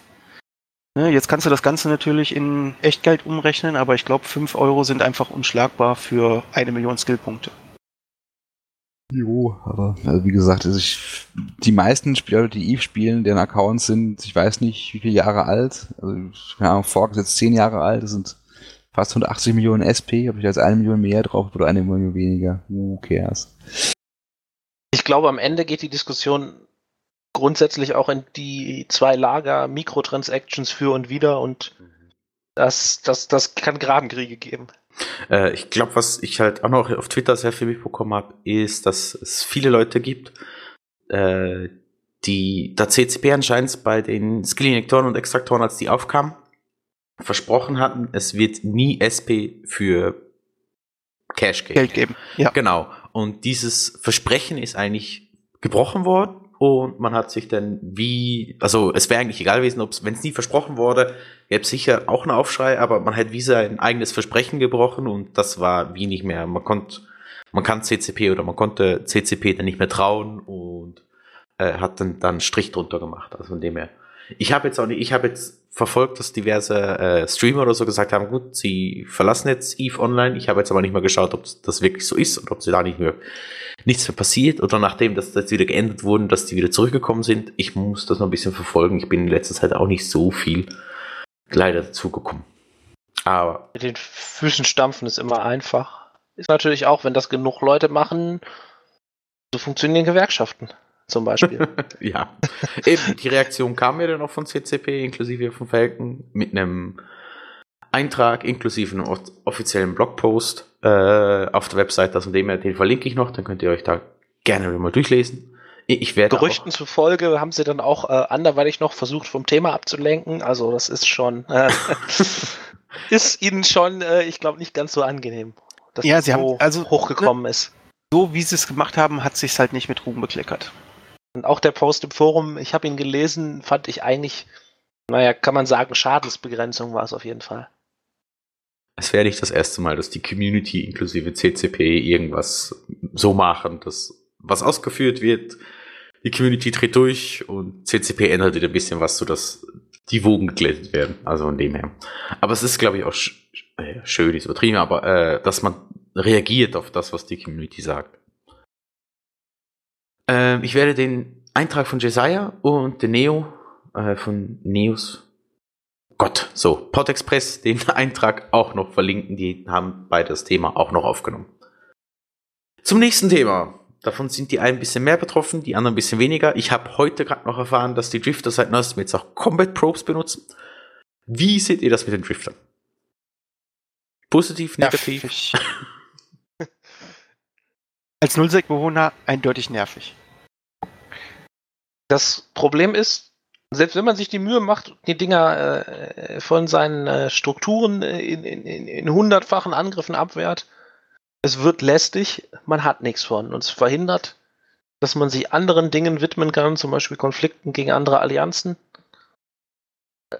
Ne, jetzt kannst du das Ganze natürlich in Echtgeld umrechnen, aber ich glaube, 5 Euro sind einfach unschlagbar für eine Million Skillpunkte. Jo, aber also wie gesagt, also ich, die meisten Spieler, die Eve spielen, deren Accounts sind, ich weiß nicht, wie viele Jahre alt. Also, keine Ahnung, Fork ist jetzt 10 Jahre alt, das sind fast 180 Millionen SP. Habe ich jetzt eine Million mehr drauf oder eine Million weniger? Who cares? Ich glaube, am Ende geht die Diskussion grundsätzlich auch in die zwei Lager Mikrotransactions für und wieder und das, das, das kann Grabenkriege geben. Äh, ich glaube, was ich halt auch noch auf Twitter sehr viel mitbekommen habe, ist, dass es viele Leute gibt, äh, die da CCP anscheinend bei den Skill-Injektoren und Extraktoren, als die aufkamen, versprochen hatten, es wird nie SP für Cash Geld geben. Ja. Genau. Und dieses Versprechen ist eigentlich gebrochen worden und man hat sich dann wie, also es wäre eigentlich egal gewesen, wenn es nie versprochen wurde, gäbe es sicher auch einen Aufschrei, aber man hat wie sein eigenes Versprechen gebrochen und das war wie nicht mehr. Man konnte, man kann CCP oder man konnte CCP dann nicht mehr trauen und äh, hat dann dann Strich drunter gemacht. Also von dem her. Ich habe jetzt auch nicht, ich habe jetzt verfolgt, dass diverse äh, Streamer oder so gesagt haben, gut, sie verlassen jetzt Eve Online. Ich habe jetzt aber nicht mal geschaut, ob das wirklich so ist oder ob sie da nicht mehr nichts mehr passiert oder nachdem das jetzt wieder geändert wurden, dass die wieder zurückgekommen sind. Ich muss das noch ein bisschen verfolgen. Ich bin in letzter Zeit auch nicht so viel leider dazugekommen. Aber. Mit den Füßen stampfen ist immer einfach. Ist natürlich auch, wenn das genug Leute machen, so funktionieren Gewerkschaften zum Beispiel. ja, eben, die Reaktion kam mir dann auch von CCP, inklusive von Falcon, mit einem Eintrag, inklusive einem offiziellen Blogpost äh, auf der Website, das und dem, den verlinke ich noch, dann könnt ihr euch da gerne mal durchlesen. Ich werde Gerüchten auch, zufolge haben sie dann auch äh, anderweitig noch versucht, vom Thema abzulenken. Also das ist schon, äh, ist ihnen schon, äh, ich glaube, nicht ganz so angenehm, dass ja, sie so haben, also, hochgekommen ne, ist. So wie sie es gemacht haben, hat sich halt nicht mit Ruhm bekleckert. Und auch der Post im Forum, ich habe ihn gelesen, fand ich eigentlich, naja, kann man sagen, Schadensbegrenzung war es auf jeden Fall. Es wäre nicht das erste Mal, dass die Community inklusive CCP irgendwas so machen, dass was ausgeführt wird, die Community dreht durch und CCP ändert wieder ein bisschen was, sodass die Wogen geglättet werden. Also von dem her. Aber es ist, glaube ich, auch sch äh, schön, ist übertrieben, aber äh, dass man reagiert auf das, was die Community sagt. Ähm, ich werde den Eintrag von Jesiah und den Neo äh, von Neos Gott, so, Podexpress, den Eintrag auch noch verlinken. Die haben beide das Thema auch noch aufgenommen. Zum nächsten Thema. Davon sind die einen ein bisschen mehr betroffen, die anderen ein bisschen weniger. Ich habe heute gerade noch erfahren, dass die Drifter seit neuestem jetzt auch Combat Probes benutzen. Wie seht ihr das mit den Driftern? Positiv, negativ? Nervig. Als Nullsec-Bewohner eindeutig nervig. Das Problem ist, selbst wenn man sich die Mühe macht, die Dinger äh, von seinen äh, Strukturen in, in, in hundertfachen Angriffen abwehrt, es wird lästig, man hat nichts von. Und es verhindert, dass man sich anderen Dingen widmen kann, zum Beispiel Konflikten gegen andere Allianzen.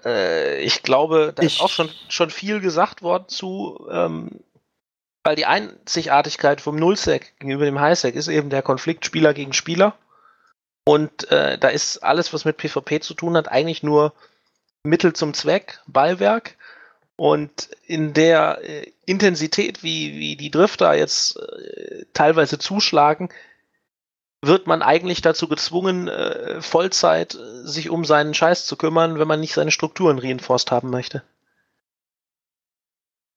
Äh, ich glaube, da ich ist auch schon, schon viel gesagt worden zu, ähm, weil die Einzigartigkeit vom Nullsec gegenüber dem Highsec ist eben der Konflikt Spieler gegen Spieler. Und äh, da ist alles, was mit PvP zu tun hat, eigentlich nur Mittel zum Zweck, Ballwerk. Und in der äh, Intensität, wie, wie die Drifter jetzt äh, teilweise zuschlagen, wird man eigentlich dazu gezwungen, äh, Vollzeit äh, sich um seinen Scheiß zu kümmern, wenn man nicht seine Strukturen reinforst haben möchte.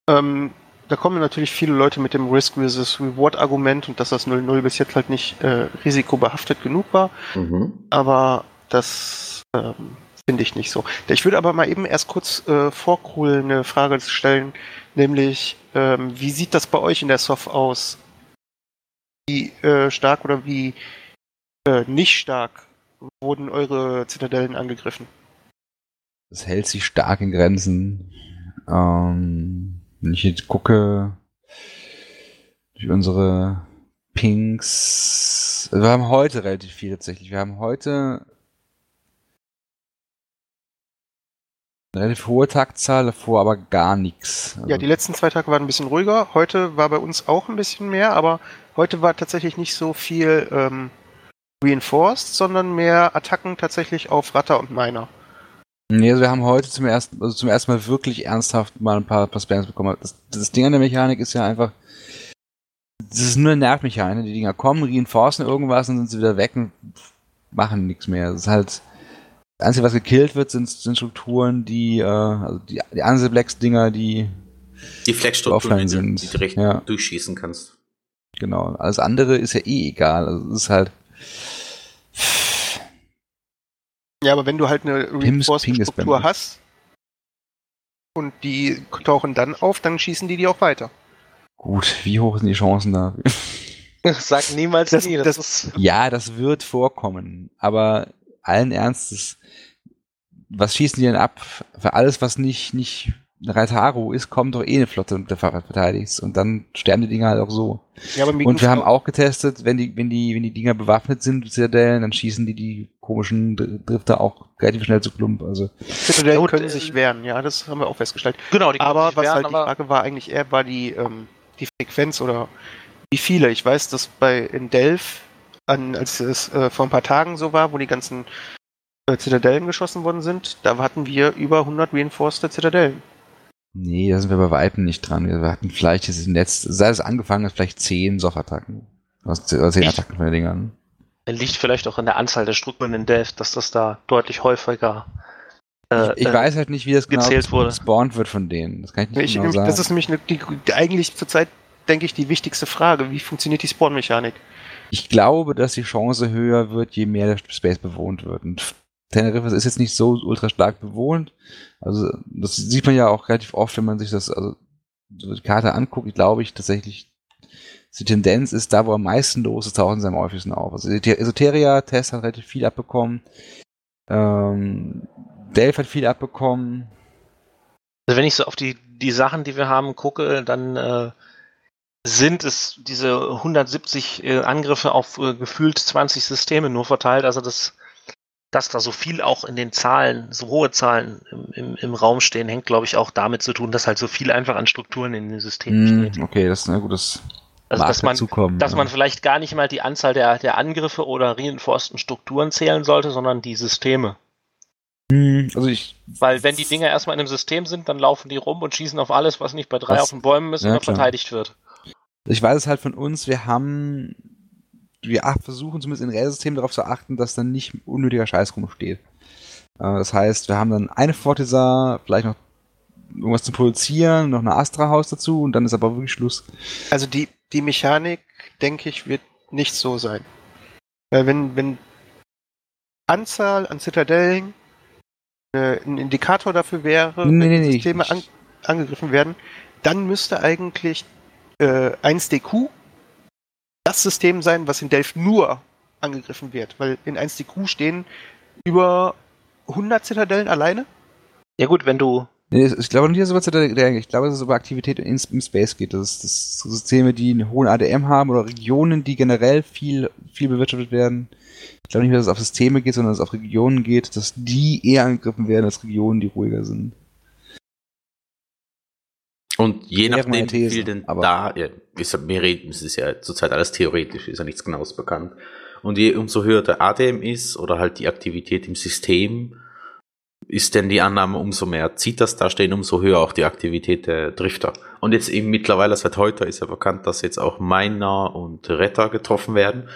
Ähm, da kommen natürlich viele Leute mit dem Risk versus Reward Argument und dass das 0-0 bis jetzt halt nicht äh, risikobehaftet genug war. Mhm. Aber das ähm, Finde ich nicht so. Ich würde aber mal eben erst kurz äh, vor Cool eine Frage stellen, nämlich ähm, wie sieht das bei euch in der Soft aus? Wie äh, stark oder wie äh, nicht stark wurden eure Zitadellen angegriffen? Das hält sich stark in Grenzen. Ähm, wenn ich jetzt gucke, durch unsere Pings, also wir haben heute relativ viel tatsächlich. Wir haben heute Eine relativ hohe Taktzahl, davor aber gar nichts. Also ja, die letzten zwei Tage waren ein bisschen ruhiger. Heute war bei uns auch ein bisschen mehr, aber heute war tatsächlich nicht so viel ähm, Reinforced, sondern mehr Attacken tatsächlich auf Ratter und Miner. Nee, also wir haben heute zum ersten, also zum ersten Mal wirklich ernsthaft mal ein paar, paar Spams bekommen. Das, das Ding an der Mechanik ist ja einfach, das ist nur eine Nervmechanik. Die Dinger kommen, reinforcen irgendwas und sind sie wieder weg und machen nichts mehr. Das ist halt, das Einzige, was gekillt wird, sind, sind Strukturen, die, äh, also die, die Anselblex-Dinger, die die Flex-Strukturen, die, die du direkt ja. durchschießen kannst. Genau. Alles andere ist ja eh egal. Also es ist halt. Ja, aber wenn du halt eine Reinforced-Struktur hast und die tauchen dann auf, dann schießen die die auch weiter. Gut, wie hoch sind die Chancen da? Sag niemals das, nie. Das, das ja, das wird vorkommen. Aber allen Ernstes, was schießen die denn ab? Für alles, was nicht, nicht Reitaro ist, kommt doch eh eine Flotte und der Fahrrad verteidigt und dann sterben die Dinger halt auch so. Ja, und wir haben auch getestet, wenn die, wenn die, wenn die Dinger bewaffnet sind, Zitadellen, dann schießen die die komischen Drifter auch relativ schnell zu Klump. Also Zitadellen können äh, sich wehren, ja, das haben wir auch festgestellt. Genau, die aber was wehren, halt die Frage war eigentlich eher, war die, ähm, die Frequenz oder wie viele. Ich weiß, dass bei in Delph an, als es äh, vor ein paar Tagen so war, wo die ganzen äh, Zitadellen geschossen worden sind, da hatten wir über 100 reinforced Zitadellen. Nee, da sind wir bei Weitem nicht dran. Wir hatten vielleicht jetzt im Netz, seit es angefangen ist, vielleicht 10 Soft-Attacken. Oder 10 Attacken von den Dingern. Liegt vielleicht auch an der Anzahl der Strukturen in Death, dass das da deutlich häufiger äh, ich, ich äh, weiß halt nicht, wie das genau gespawnt wird von denen. Das kann ich nicht ich, genau sagen. Das ist nämlich eine, die, die, eigentlich zurzeit, denke ich, die wichtigste Frage. Wie funktioniert die Spawn-Mechanik? Ich glaube, dass die Chance höher wird, je mehr der Space bewohnt wird. Und Teneriffa ist jetzt nicht so ultra stark bewohnt. Also, das sieht man ja auch relativ oft, wenn man sich das, also, die Karte anguckt. Ich glaube ich tatsächlich, die Tendenz ist, da wo am meisten los ist, tauchen sie am häufigsten auf. Also, Esoteria-Test hat relativ viel abbekommen. Ähm, Delph hat viel abbekommen. Also, wenn ich so auf die, die Sachen, die wir haben, gucke, dann, äh, sind es diese 170 äh, Angriffe auf äh, gefühlt 20 Systeme nur verteilt. Also das, dass da so viel auch in den Zahlen, so hohe Zahlen im, im, im Raum stehen, hängt, glaube ich, auch damit zu tun, dass halt so viel einfach an Strukturen in den Systemen mm, steht. Okay, das ist ein gutes. Also, dass man, dass ja. man vielleicht gar nicht mal die Anzahl der, der Angriffe oder reinforsten Strukturen zählen sollte, sondern die Systeme. Hm, also ich. Weil wenn die Dinger erstmal in einem System sind, dann laufen die rum und schießen auf alles, was nicht bei drei was, auf den Bäumen ist ja, oder verteidigt wird. Ich weiß es halt von uns, wir haben, wir versuchen zumindest in Railsystemen darauf zu achten, dass dann nicht unnötiger Scheiß rumsteht. Äh, das heißt, wir haben dann eine Fortisar, vielleicht noch irgendwas zu produzieren, noch eine Astra-Haus dazu und dann ist aber wirklich Schluss. Also die, die Mechanik, denke ich, wird nicht so sein. Weil wenn, wenn Anzahl an Zitadellen äh, ein Indikator dafür wäre, nee, wenn nee, Systeme an, angegriffen werden, dann müsste eigentlich äh, 1DQ das System sein, was in Delft nur angegriffen wird. Weil in 1DQ stehen über 100 Zitadellen alleine. Ja gut, wenn du Nee, ich glaube nicht, dass es über der, ich glaube, dass es über Aktivität in, im Space geht. Das ist das Systeme, die einen hohen ADM haben oder Regionen, die generell viel, viel bewirtschaftet werden. Ich glaube nicht, dass es auf Systeme geht, sondern dass es auf Regionen geht, dass die eher angegriffen werden als Regionen, die ruhiger sind. Und je nachdem, These, wie viel denn da, ja, wir reden, es ist ja zurzeit alles theoretisch, ist ja nichts genaues bekannt. Und je umso höher der ADM ist oder halt die Aktivität im System, ist denn die Annahme, umso mehr zieht das da stehen, umso höher auch die Aktivität der Drifter. Und jetzt eben mittlerweile seit heute ist ja bekannt, dass jetzt auch Miner und Retter getroffen werden.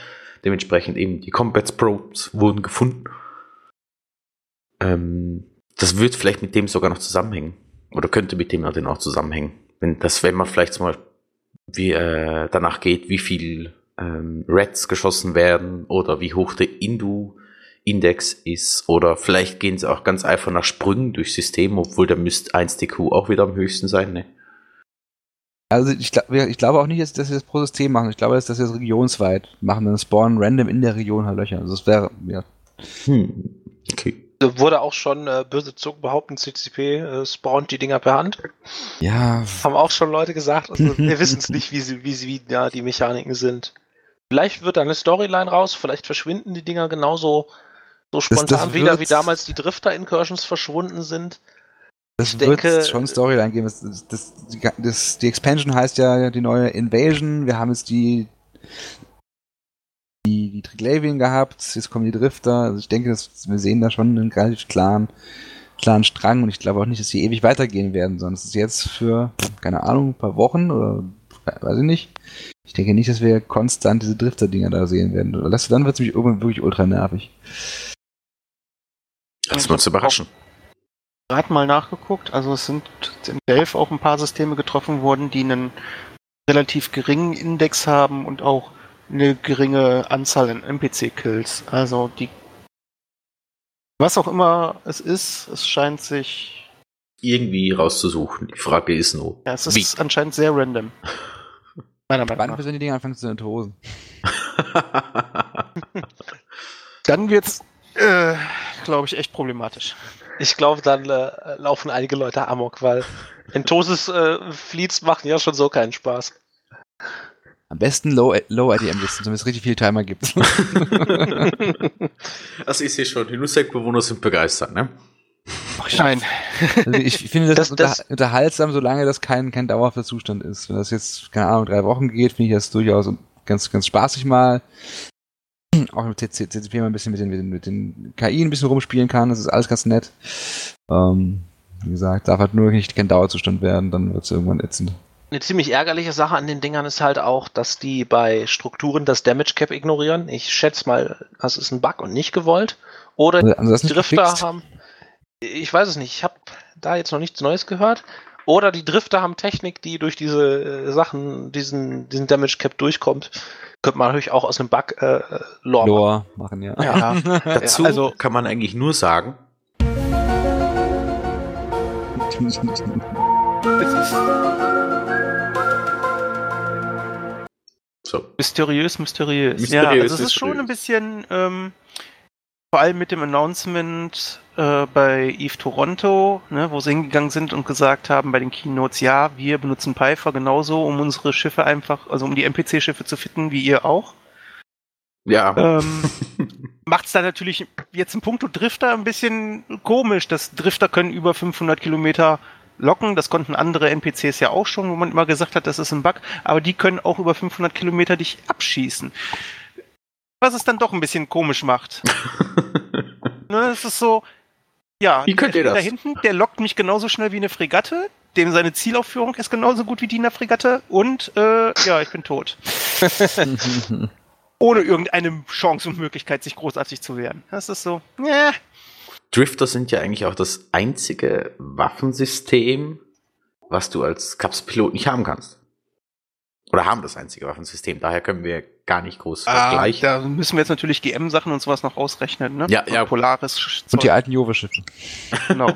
Dementsprechend eben die Combat Probes wurden gefunden. Ähm, das wird vielleicht mit dem sogar noch zusammenhängen. Oder könnte mit dem auch zusammenhängen. Wenn das, wenn man vielleicht mal wie, äh, danach geht, wie viel ähm, Reds geschossen werden oder wie hoch der Indu Index ist. Oder vielleicht gehen sie auch ganz einfach nach Sprüngen durchs System, obwohl da müsste 1DQ auch wieder am höchsten sein, ne? Also ich, glaube ich glaube auch nicht, dass, dass wir das pro System machen. Ich glaube, dass wir das regionsweit machen. Dann spawnen random in der Region halt Löcher. Also das wäre, ja. Hm. Okay. Wurde auch schon äh, böse Zug behaupten, CCP äh, spawnt die Dinger per Hand. Ja. Haben auch schon Leute gesagt. Also wir wissen es nicht, wie sie, wie sie, wie ja, die Mechaniken sind. Vielleicht wird da eine Storyline raus, vielleicht verschwinden die Dinger genauso so spontan das, das wieder, wie damals die Drifter-Incursions verschwunden sind. Das ich denke, schon Storyline geben. Das, das, die Expansion heißt ja die neue Invasion. Wir haben jetzt die die, die Triglavian gehabt. Jetzt kommen die Drifter. Also ich denke, dass wir sehen da schon einen relativ klaren, klaren Strang und ich glaube auch nicht, dass die ewig weitergehen werden, sondern es ist jetzt für, keine Ahnung, ein paar Wochen oder weiß ich nicht. Ich denke nicht, dass wir konstant diese Drifter-Dinger da sehen werden. dann wird es mich irgendwann wirklich ultra nervig. Lass uns überraschen. Gerade mal nachgeguckt, also es sind in Delph auch ein paar Systeme getroffen worden, die einen relativ geringen Index haben und auch eine geringe Anzahl an NPC-Kills. Also die was auch immer es ist, es scheint sich irgendwie rauszusuchen. Die Frage ist nur. Ja, es ist wie? anscheinend sehr random. Meiner Meinung nach. Wann sind die Dinge anfangen zu entrosen? Dann wird's äh, glaube ich, echt problematisch. Ich glaube, dann äh, laufen einige Leute amok, weil Entosis äh, Fleets machen ja schon so keinen Spaß. Am besten Low, Low IDM-Listen, damit es richtig viel Timer gibt. das ist hier schon. Die Nusek-Bewohner sind begeistert, ne? Nein. Also ich finde das, das, das, unterhaltsam, solange das kein, kein dauerhafter Zustand ist. Wenn das jetzt, keine Ahnung, drei Wochen geht, finde ich das durchaus ganz, ganz spaßig mal auch mit CCP mal ein bisschen mit den, mit den, mit den KI ein bisschen rumspielen kann. Das ist alles ganz nett. Ähm, wie gesagt, darf halt nur nicht kein Dauerzustand werden, dann wird es irgendwann ätzend. Eine ziemlich ärgerliche Sache an den Dingern ist halt auch, dass die bei Strukturen das Damage Cap ignorieren. Ich schätze mal, das ist ein Bug und nicht gewollt. Oder also die Drifter haben. Ich weiß es nicht, ich habe da jetzt noch nichts Neues gehört. Oder die Drifter haben Technik, die durch diese äh, Sachen, diesen, diesen Damage Cap durchkommt. Könnte man natürlich auch aus einem Bug äh, Lore, Lore machen. ja. ja. Dazu also, kann man eigentlich nur sagen. so. Mysteriös, mysteriös. mysteriös ja, also es ist schon ein bisschen, ähm, vor allem mit dem Announcement äh, bei Eve Toronto, ne, wo sie hingegangen sind und gesagt haben bei den Keynotes, ja, wir benutzen Python genauso, um unsere Schiffe einfach, also um die NPC-Schiffe zu fitten, wie ihr auch. Ja. Ähm, Macht es da natürlich jetzt im Punkto Drifter ein bisschen komisch. dass Drifter können über 500 Kilometer locken. Das konnten andere NPCs ja auch schon, wo man immer gesagt hat, das ist ein Bug. Aber die können auch über 500 Kilometer dich abschießen. Was es dann doch ein bisschen komisch macht. ne, es ist so, ja, wie könnt ihr das? Da hinten, der lockt mich genauso schnell wie eine Fregatte. Dem seine Zielaufführung ist genauso gut wie die in der Fregatte. Und äh, ja, ich bin tot. Ohne irgendeine Chance und Möglichkeit, sich großartig zu wehren. Das ist so, ja. Drifter sind ja eigentlich auch das einzige Waffensystem, was du als Kapspilot nicht haben kannst. Oder haben das einzige Waffensystem. Daher können wir gar nicht groß ah, vergleichen. Da müssen wir jetzt natürlich GM-Sachen und sowas noch ausrechnen, ne? Ja, ja. Polaris. Und die alten Jove-Schiffe. Genau.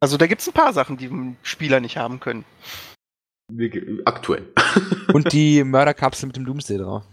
also da gibt es ein paar Sachen, die Spieler nicht haben können. Aktuell. Und die Mörderkapsel mit dem Doomsday drauf.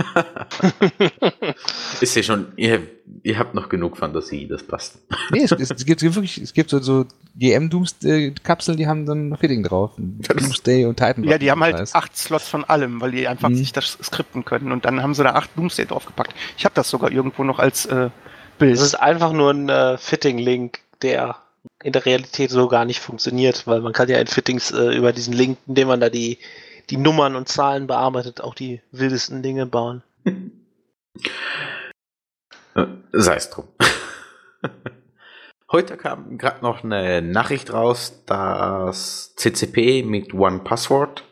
ist ja schon, ihr, ihr, habt noch genug Fantasie, das passt. Nee, es, es, gibt wirklich, es gibt so, so GM-Doomsday-Kapseln, die haben dann Fitting drauf. Doomsday und Titan. Ja, die haben halt heißt. acht Slots von allem, weil die einfach mhm. sich das skripten können. Und dann haben sie da acht Doomsday draufgepackt. Ich habe das sogar irgendwo noch als äh, Bild. Das ist einfach nur ein äh, Fitting-Link, der in der Realität so gar nicht funktioniert, weil man kann ja in Fittings äh, über diesen Link, indem man da die die Nummern und Zahlen bearbeitet, auch die wildesten Dinge bauen. Äh, sei es drum. Heute kam gerade noch eine Nachricht raus, dass CCP mit OnePassword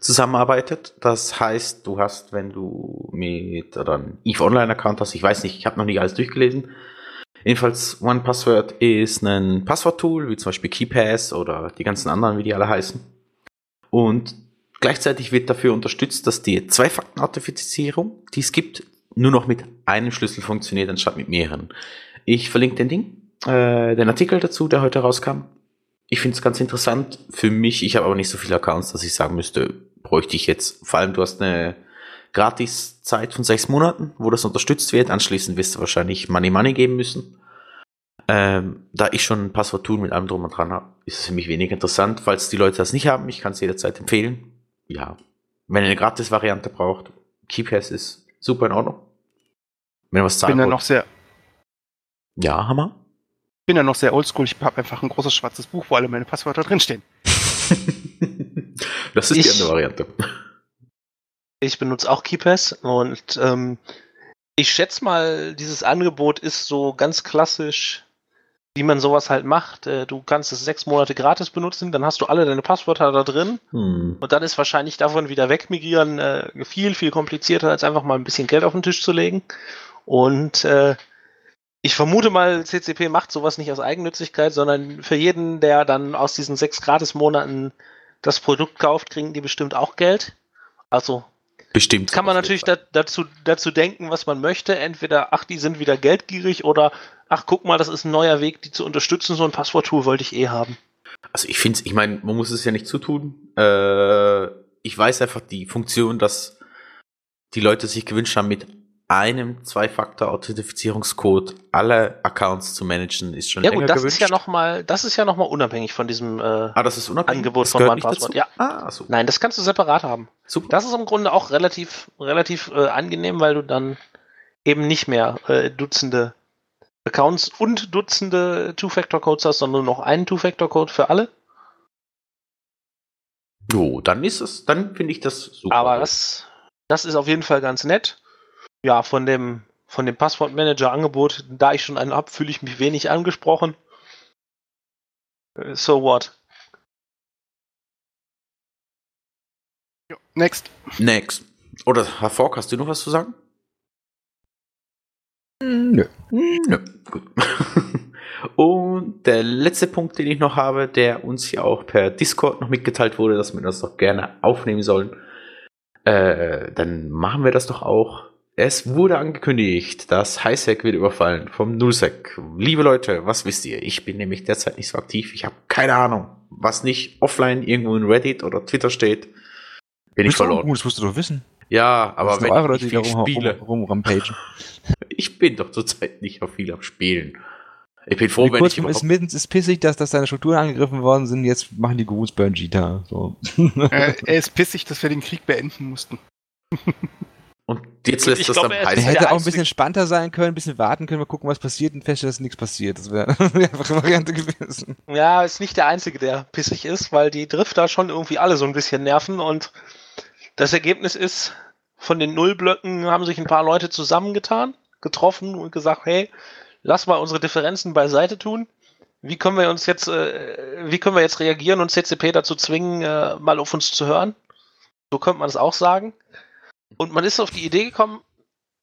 zusammenarbeitet. Das heißt, du hast, wenn du mit oder einen EVE Online Account hast, ich weiß nicht, ich habe noch nicht alles durchgelesen. Jedenfalls OnePassword ist ein Passworttool, wie zum Beispiel KeyPass oder die ganzen anderen, wie die alle heißen. Und Gleichzeitig wird dafür unterstützt, dass die Zwei-Fakten-Authentifizierung, die es gibt, nur noch mit einem Schlüssel funktioniert, anstatt mit mehreren. Ich verlinke den Ding, äh, den Artikel dazu, der heute rauskam. Ich finde es ganz interessant. Für mich, ich habe aber nicht so viele Accounts, dass ich sagen müsste, bräuchte ich jetzt. Vor allem, du hast eine Gratiszeit von sechs Monaten, wo das unterstützt wird. Anschließend wirst du wahrscheinlich Money Money geben müssen. Ähm, da ich schon ein Passwort-Tool mit allem drum und dran habe, ist es für mich wenig interessant. Falls die Leute das nicht haben, ich kann es jederzeit empfehlen ja, wenn ihr eine Gratis-Variante braucht, KeyPass ist super in Ordnung. Wenn ihr was zahlen Bin da noch sehr. Ja, Hammer. Bin ja noch sehr oldschool. Ich habe einfach ein großes schwarzes Buch, wo alle meine Passwörter drinstehen. das ist ich, die andere Variante. Ich benutze auch KeyPass und ähm, ich schätze mal, dieses Angebot ist so ganz klassisch wie man sowas halt macht. Äh, du kannst es sechs Monate gratis benutzen, dann hast du alle deine Passwörter da drin hm. und dann ist wahrscheinlich davon wieder wegmigrieren äh, viel, viel komplizierter, als einfach mal ein bisschen Geld auf den Tisch zu legen. Und äh, ich vermute mal, CCP macht sowas nicht aus Eigennützigkeit, sondern für jeden, der dann aus diesen sechs Gratis-Monaten das Produkt kauft, kriegen die bestimmt auch Geld. Also Bestimmt. Kann man natürlich da, dazu, dazu denken, was man möchte. Entweder, ach, die sind wieder geldgierig oder, ach, guck mal, das ist ein neuer Weg, die zu unterstützen. So ein Passworttool wollte ich eh haben. Also ich finde ich meine, man muss es ja nicht zutun. Äh, ich weiß einfach die Funktion, dass die Leute sich gewünscht haben, mit einem Zwei-Faktor-Authentifizierungscode alle Accounts zu managen, ist schon ja, gut, das gewünscht. Ist ja noch mal, das ist ja nochmal unabhängig von diesem äh, ah, das ist unabhängig? Angebot das von OnePassword. Ja. Ah, so. Nein, das kannst du separat haben. Super. Das ist im Grunde auch relativ, relativ äh, angenehm, weil du dann eben nicht mehr äh, Dutzende Accounts und Dutzende Two-Factor-Codes hast, sondern nur noch einen Two-Factor-Code für alle. Jo, dann ist es, dann finde ich das super. Aber das, das ist auf jeden Fall ganz nett ja, von dem, von dem Passwortmanager-Angebot, da ich schon einen habe, fühle ich mich wenig angesprochen. So what? Next. Next. Oder Herr Fork, hast du noch was zu sagen? Nö. Nö, gut. Und der letzte Punkt, den ich noch habe, der uns ja auch per Discord noch mitgeteilt wurde, dass wir das doch gerne aufnehmen sollen, äh, dann machen wir das doch auch. Es wurde angekündigt, dass Highsec wird überfallen vom Nullsec. Liebe Leute, was wisst ihr? Ich bin nämlich derzeit nicht so aktiv. Ich habe keine Ahnung, was nicht offline irgendwo in Reddit oder Twitter steht. Bin ich verloren. Das musst du doch wissen. Ja, aber wenn ich nicht viel spiele. Rum, rum, ich bin doch zurzeit nicht auf viel am Spielen. Ich bin froh, wenn ich ist, mit, ist pissig, dass, dass deine Strukturen angegriffen worden sind. Jetzt machen die Gurus Burn Jita. So. Äh, er ist pissig, dass wir den Krieg beenden mussten. Und jetzt lässt ich das dann heißen. Er hätte auch ein bisschen entspannter sein können, ein bisschen warten können, mal gucken, was passiert und feststellen, dass nichts passiert. Das wäre einfach eine Variante gewesen. Ja, ist nicht der Einzige, der pissig ist, weil die Drifter schon irgendwie alle so ein bisschen nerven und das Ergebnis ist, von den Nullblöcken haben sich ein paar Leute zusammengetan, getroffen und gesagt, hey, lass mal unsere Differenzen beiseite tun. Wie können wir uns jetzt, äh, wie können wir jetzt reagieren und CCP dazu zwingen, äh, mal auf uns zu hören? So könnte man es auch sagen. Und man ist auf die Idee gekommen,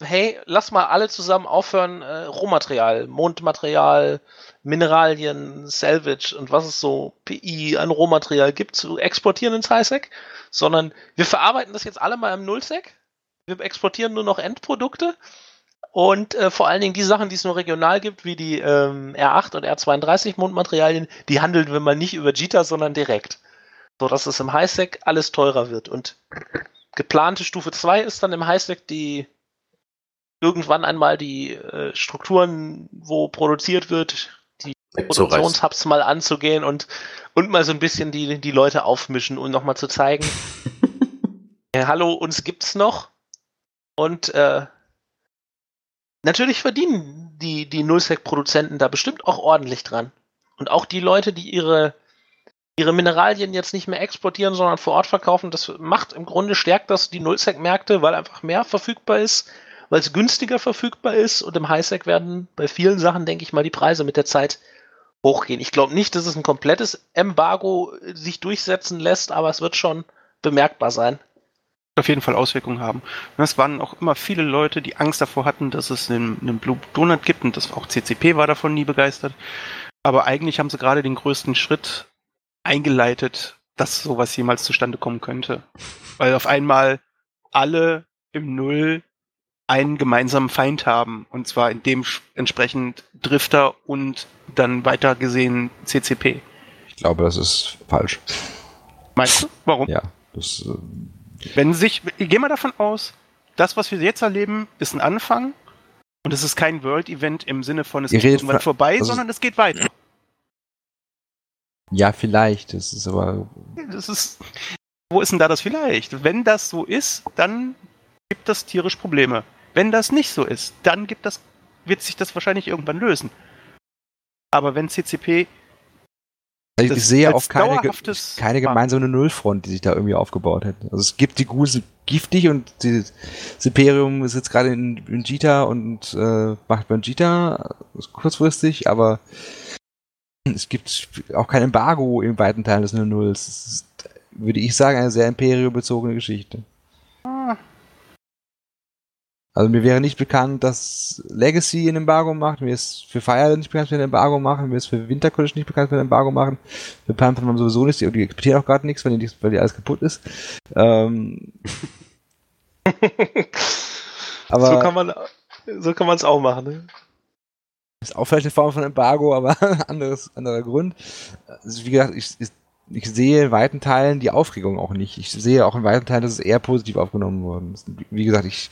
hey, lass mal alle zusammen aufhören, äh, Rohmaterial, Mondmaterial, Mineralien, Salvage und was es so PI an Rohmaterial gibt, zu exportieren ins Highsec, sondern wir verarbeiten das jetzt alle mal im Nullsec. Wir exportieren nur noch Endprodukte und äh, vor allen Dingen die Sachen, die es nur regional gibt, wie die ähm, R8 und R32 Mondmaterialien, die handeln wir mal nicht über JITA, sondern direkt. So dass es im Highsec alles teurer wird. Und geplante Stufe 2 ist dann im Highsec die irgendwann einmal die äh, Strukturen, wo produziert wird, Produktionshubs mal anzugehen und, und mal so ein bisschen die, die Leute aufmischen und nochmal zu zeigen, äh, hallo, uns gibt's noch. Und äh, natürlich verdienen die, die Nullsec-Produzenten da bestimmt auch ordentlich dran. Und auch die Leute, die ihre, ihre Mineralien jetzt nicht mehr exportieren, sondern vor Ort verkaufen, das macht im Grunde stärkt das die Nullsec-Märkte, weil einfach mehr verfügbar ist, weil es günstiger verfügbar ist und im Highsec werden bei vielen Sachen, denke ich mal, die Preise mit der Zeit hochgehen. Ich glaube nicht, dass es ein komplettes Embargo sich durchsetzen lässt, aber es wird schon bemerkbar sein. Auf jeden Fall Auswirkungen haben. es waren auch immer viele Leute, die Angst davor hatten, dass es einen, einen Blue Donut gibt und das auch CCP war davon nie begeistert. Aber eigentlich haben sie gerade den größten Schritt eingeleitet, dass sowas jemals zustande kommen könnte. Weil auf einmal alle im Null einen gemeinsamen Feind haben. Und zwar in dem entsprechend Drifter und dann weiter gesehen CCP. Ich glaube, das ist falsch. Meinst du? Warum? Ja. Das, äh Wenn sich, ich gehe mal davon aus, das, was wir jetzt erleben, ist ein Anfang und es ist kein World-Event im Sinne von, es geht irgendwann vorbei, also sondern es geht weiter. Ja, vielleicht. Das ist aber. Das ist. Wo ist denn da das vielleicht? Wenn das so ist, dann gibt das tierisch Probleme. Wenn das nicht so ist, dann gibt das, wird sich das wahrscheinlich irgendwann lösen. Aber wenn CCP also ich sehe auch keine, keine gemeinsame Nullfront, die sich da irgendwie aufgebaut hätte. Also es gibt die Guse giftig und die, das Imperium ist jetzt gerade in, in Jita und äh, macht Banjita kurzfristig, aber es gibt auch kein Embargo im weiten Teil des Nulls. Es ist, würde ich sagen, eine sehr imperiobezogene Geschichte. Ah, also mir wäre nicht bekannt, dass Legacy ein Embargo macht, mir ist für Fire nicht bekannt, dass wir ein Embargo machen, mir ist für Winter College nicht bekannt, dass wir ein Embargo machen, für Panther haben sowieso nicht, die exportieren auch gerade nichts, weil die, weil die alles kaputt ist. Ähm, aber so kann man so kann man es auch machen. Ne? Ist auch vielleicht eine Form von Embargo, aber anderes anderer Grund. Also wie gesagt, ich, ich, ich sehe in weiten Teilen die Aufregung auch nicht. Ich sehe auch in weiten Teilen, dass es eher positiv aufgenommen worden ist. Wie gesagt, ich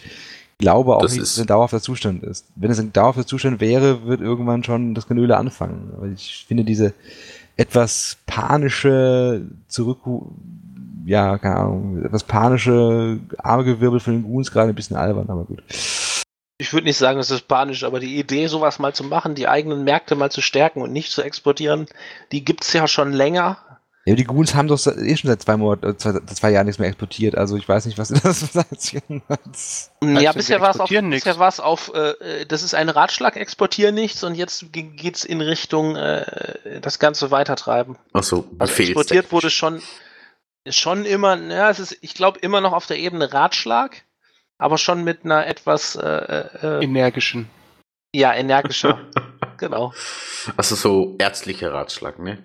glaube auch das nicht, dass es ein dauerhafter Zustand ist. Wenn es ein dauerhafter Zustand wäre, wird irgendwann schon das Genöle anfangen. Aber ich finde diese etwas panische Zurück, ja, keine Ahnung, etwas panische Armgewirbel von den Goons gerade ein bisschen albern, aber gut. Ich würde nicht sagen, es ist panisch, aber die Idee, sowas mal zu machen, die eigenen Märkte mal zu stärken und nicht zu exportieren, die gibt es ja schon länger. Ja, die Goons haben doch eh schon seit zwei, Monaten, äh, zwei, zwei Jahren nichts mehr exportiert, also ich weiß nicht, was das erzählen Ja, bisher war es auf, bisher war es auf, äh, das ist ein Ratschlag, exportieren nichts und jetzt geht es in Richtung äh, das Ganze weitertreiben. Ach so, also exportiert wurde schon, schon immer, ja, es ist, ich glaube, immer noch auf der Ebene Ratschlag, aber schon mit einer etwas äh, äh, energischen. Ja, energischer, genau. Also so ärztlicher Ratschlag, ne?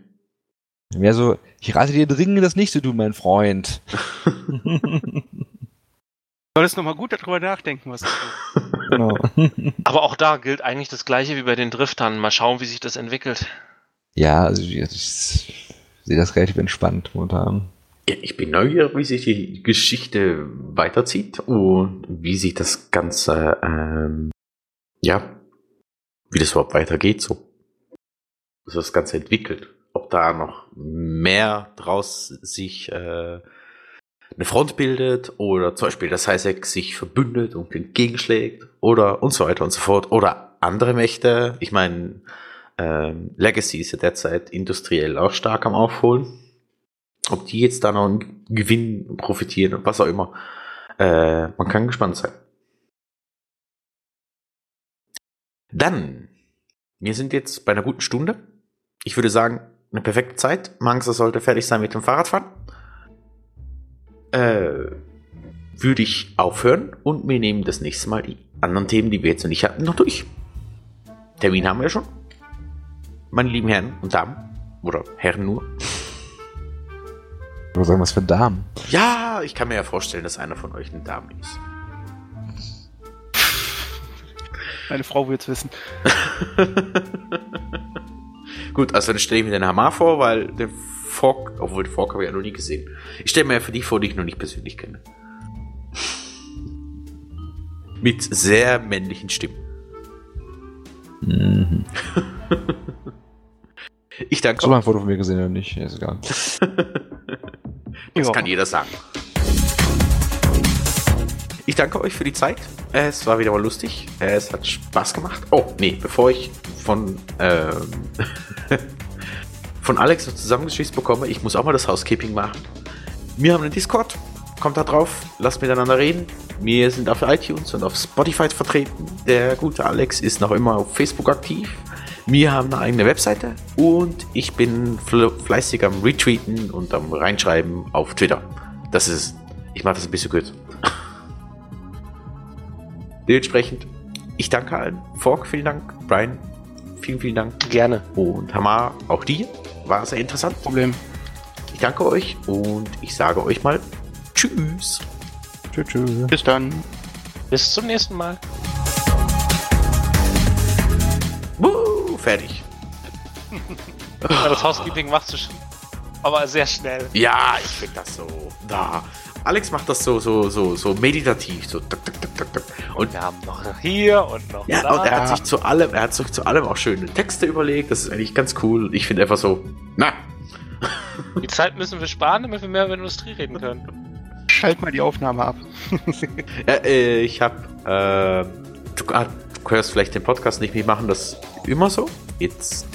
Mehr so, ich rate dir dringend, das nicht zu tun, mein Freund. Solltest nochmal gut darüber nachdenken, was du genau. Aber auch da gilt eigentlich das Gleiche wie bei den Driftern. Mal schauen, wie sich das entwickelt. Ja, also ich, ich sehe das relativ entspannt momentan. Ich bin neugierig, wie sich die Geschichte weiterzieht und wie sich das Ganze, ähm, ja, wie das überhaupt weitergeht, so. Dass das Ganze entwickelt ob da noch mehr draus sich äh, eine Front bildet oder zum Beispiel das HISEC sich verbündet und entgegenschlägt oder und so weiter und so fort oder andere Mächte. Ich meine, ähm, Legacy ist ja derzeit industriell auch stark am Aufholen. Ob die jetzt da noch einen Gewinn profitieren, was auch immer. Äh, man kann gespannt sein. Dann, wir sind jetzt bei einer guten Stunde. Ich würde sagen, eine perfekte Zeit. Mangsa sollte fertig sein mit dem Fahrradfahren. Äh, würde ich aufhören und wir nehmen das nächste Mal die anderen Themen, die wir jetzt noch nicht hatten, noch durch. Termin haben wir ja schon. Meine lieben Herren und Damen. Oder Herren nur. Oder sagen was für Damen? Ja, ich kann mir ja vorstellen, dass einer von euch eine Dame ist. Meine Frau will es wissen. Gut, also dann stelle ich mir den Hamar vor, weil den Fork, obwohl den Fork habe ich ja noch nie gesehen. Ich stelle mir ja für die vor, die ich noch nicht persönlich kenne. Mit sehr männlichen Stimmen. Mhm. Ich danke. So ein Foto von mir gesehen oder nicht? Ist egal. das kann jeder sagen. Ich danke euch für die Zeit. Es war wieder mal lustig. Es hat Spaß gemacht. Oh, nee, bevor ich von, ähm, von Alex noch zusammengeschießt bekomme, ich muss auch mal das Housekeeping machen. Wir haben einen Discord. Kommt da drauf, lasst miteinander reden. Wir sind auf iTunes und auf Spotify vertreten. Der gute Alex ist noch immer auf Facebook aktiv. Wir haben eine eigene Webseite und ich bin fleißig am Retweeten und am Reinschreiben auf Twitter. Das ist, ich mache das ein bisschen gut. Dementsprechend, ich danke allen. Fork, vielen Dank. Brian, vielen, vielen Dank. Gerne. Und Hamar, auch dir. War sehr interessant. Problem. Ich danke euch und ich sage euch mal Tschüss. Tschüss. tschüss. Bis dann. Bis zum nächsten Mal. Fertig. das Housekeeping machst du schon. Aber sehr schnell. Ja, ich finde das so. Da. Alex macht das so, so, so, so meditativ. So tak. Und wir haben noch hier und noch ja, da. Und er hat sich zu allem, er hat sich zu allem auch schöne Texte überlegt. Das ist eigentlich ganz cool. Ich finde einfach so, na. Die Zeit müssen wir sparen, damit wir mehr über Industrie reden können. Schalt mal die Aufnahme ab. ja, äh, ich habe, äh, hörst vielleicht den Podcast nicht, wir machen das immer so. Jetzt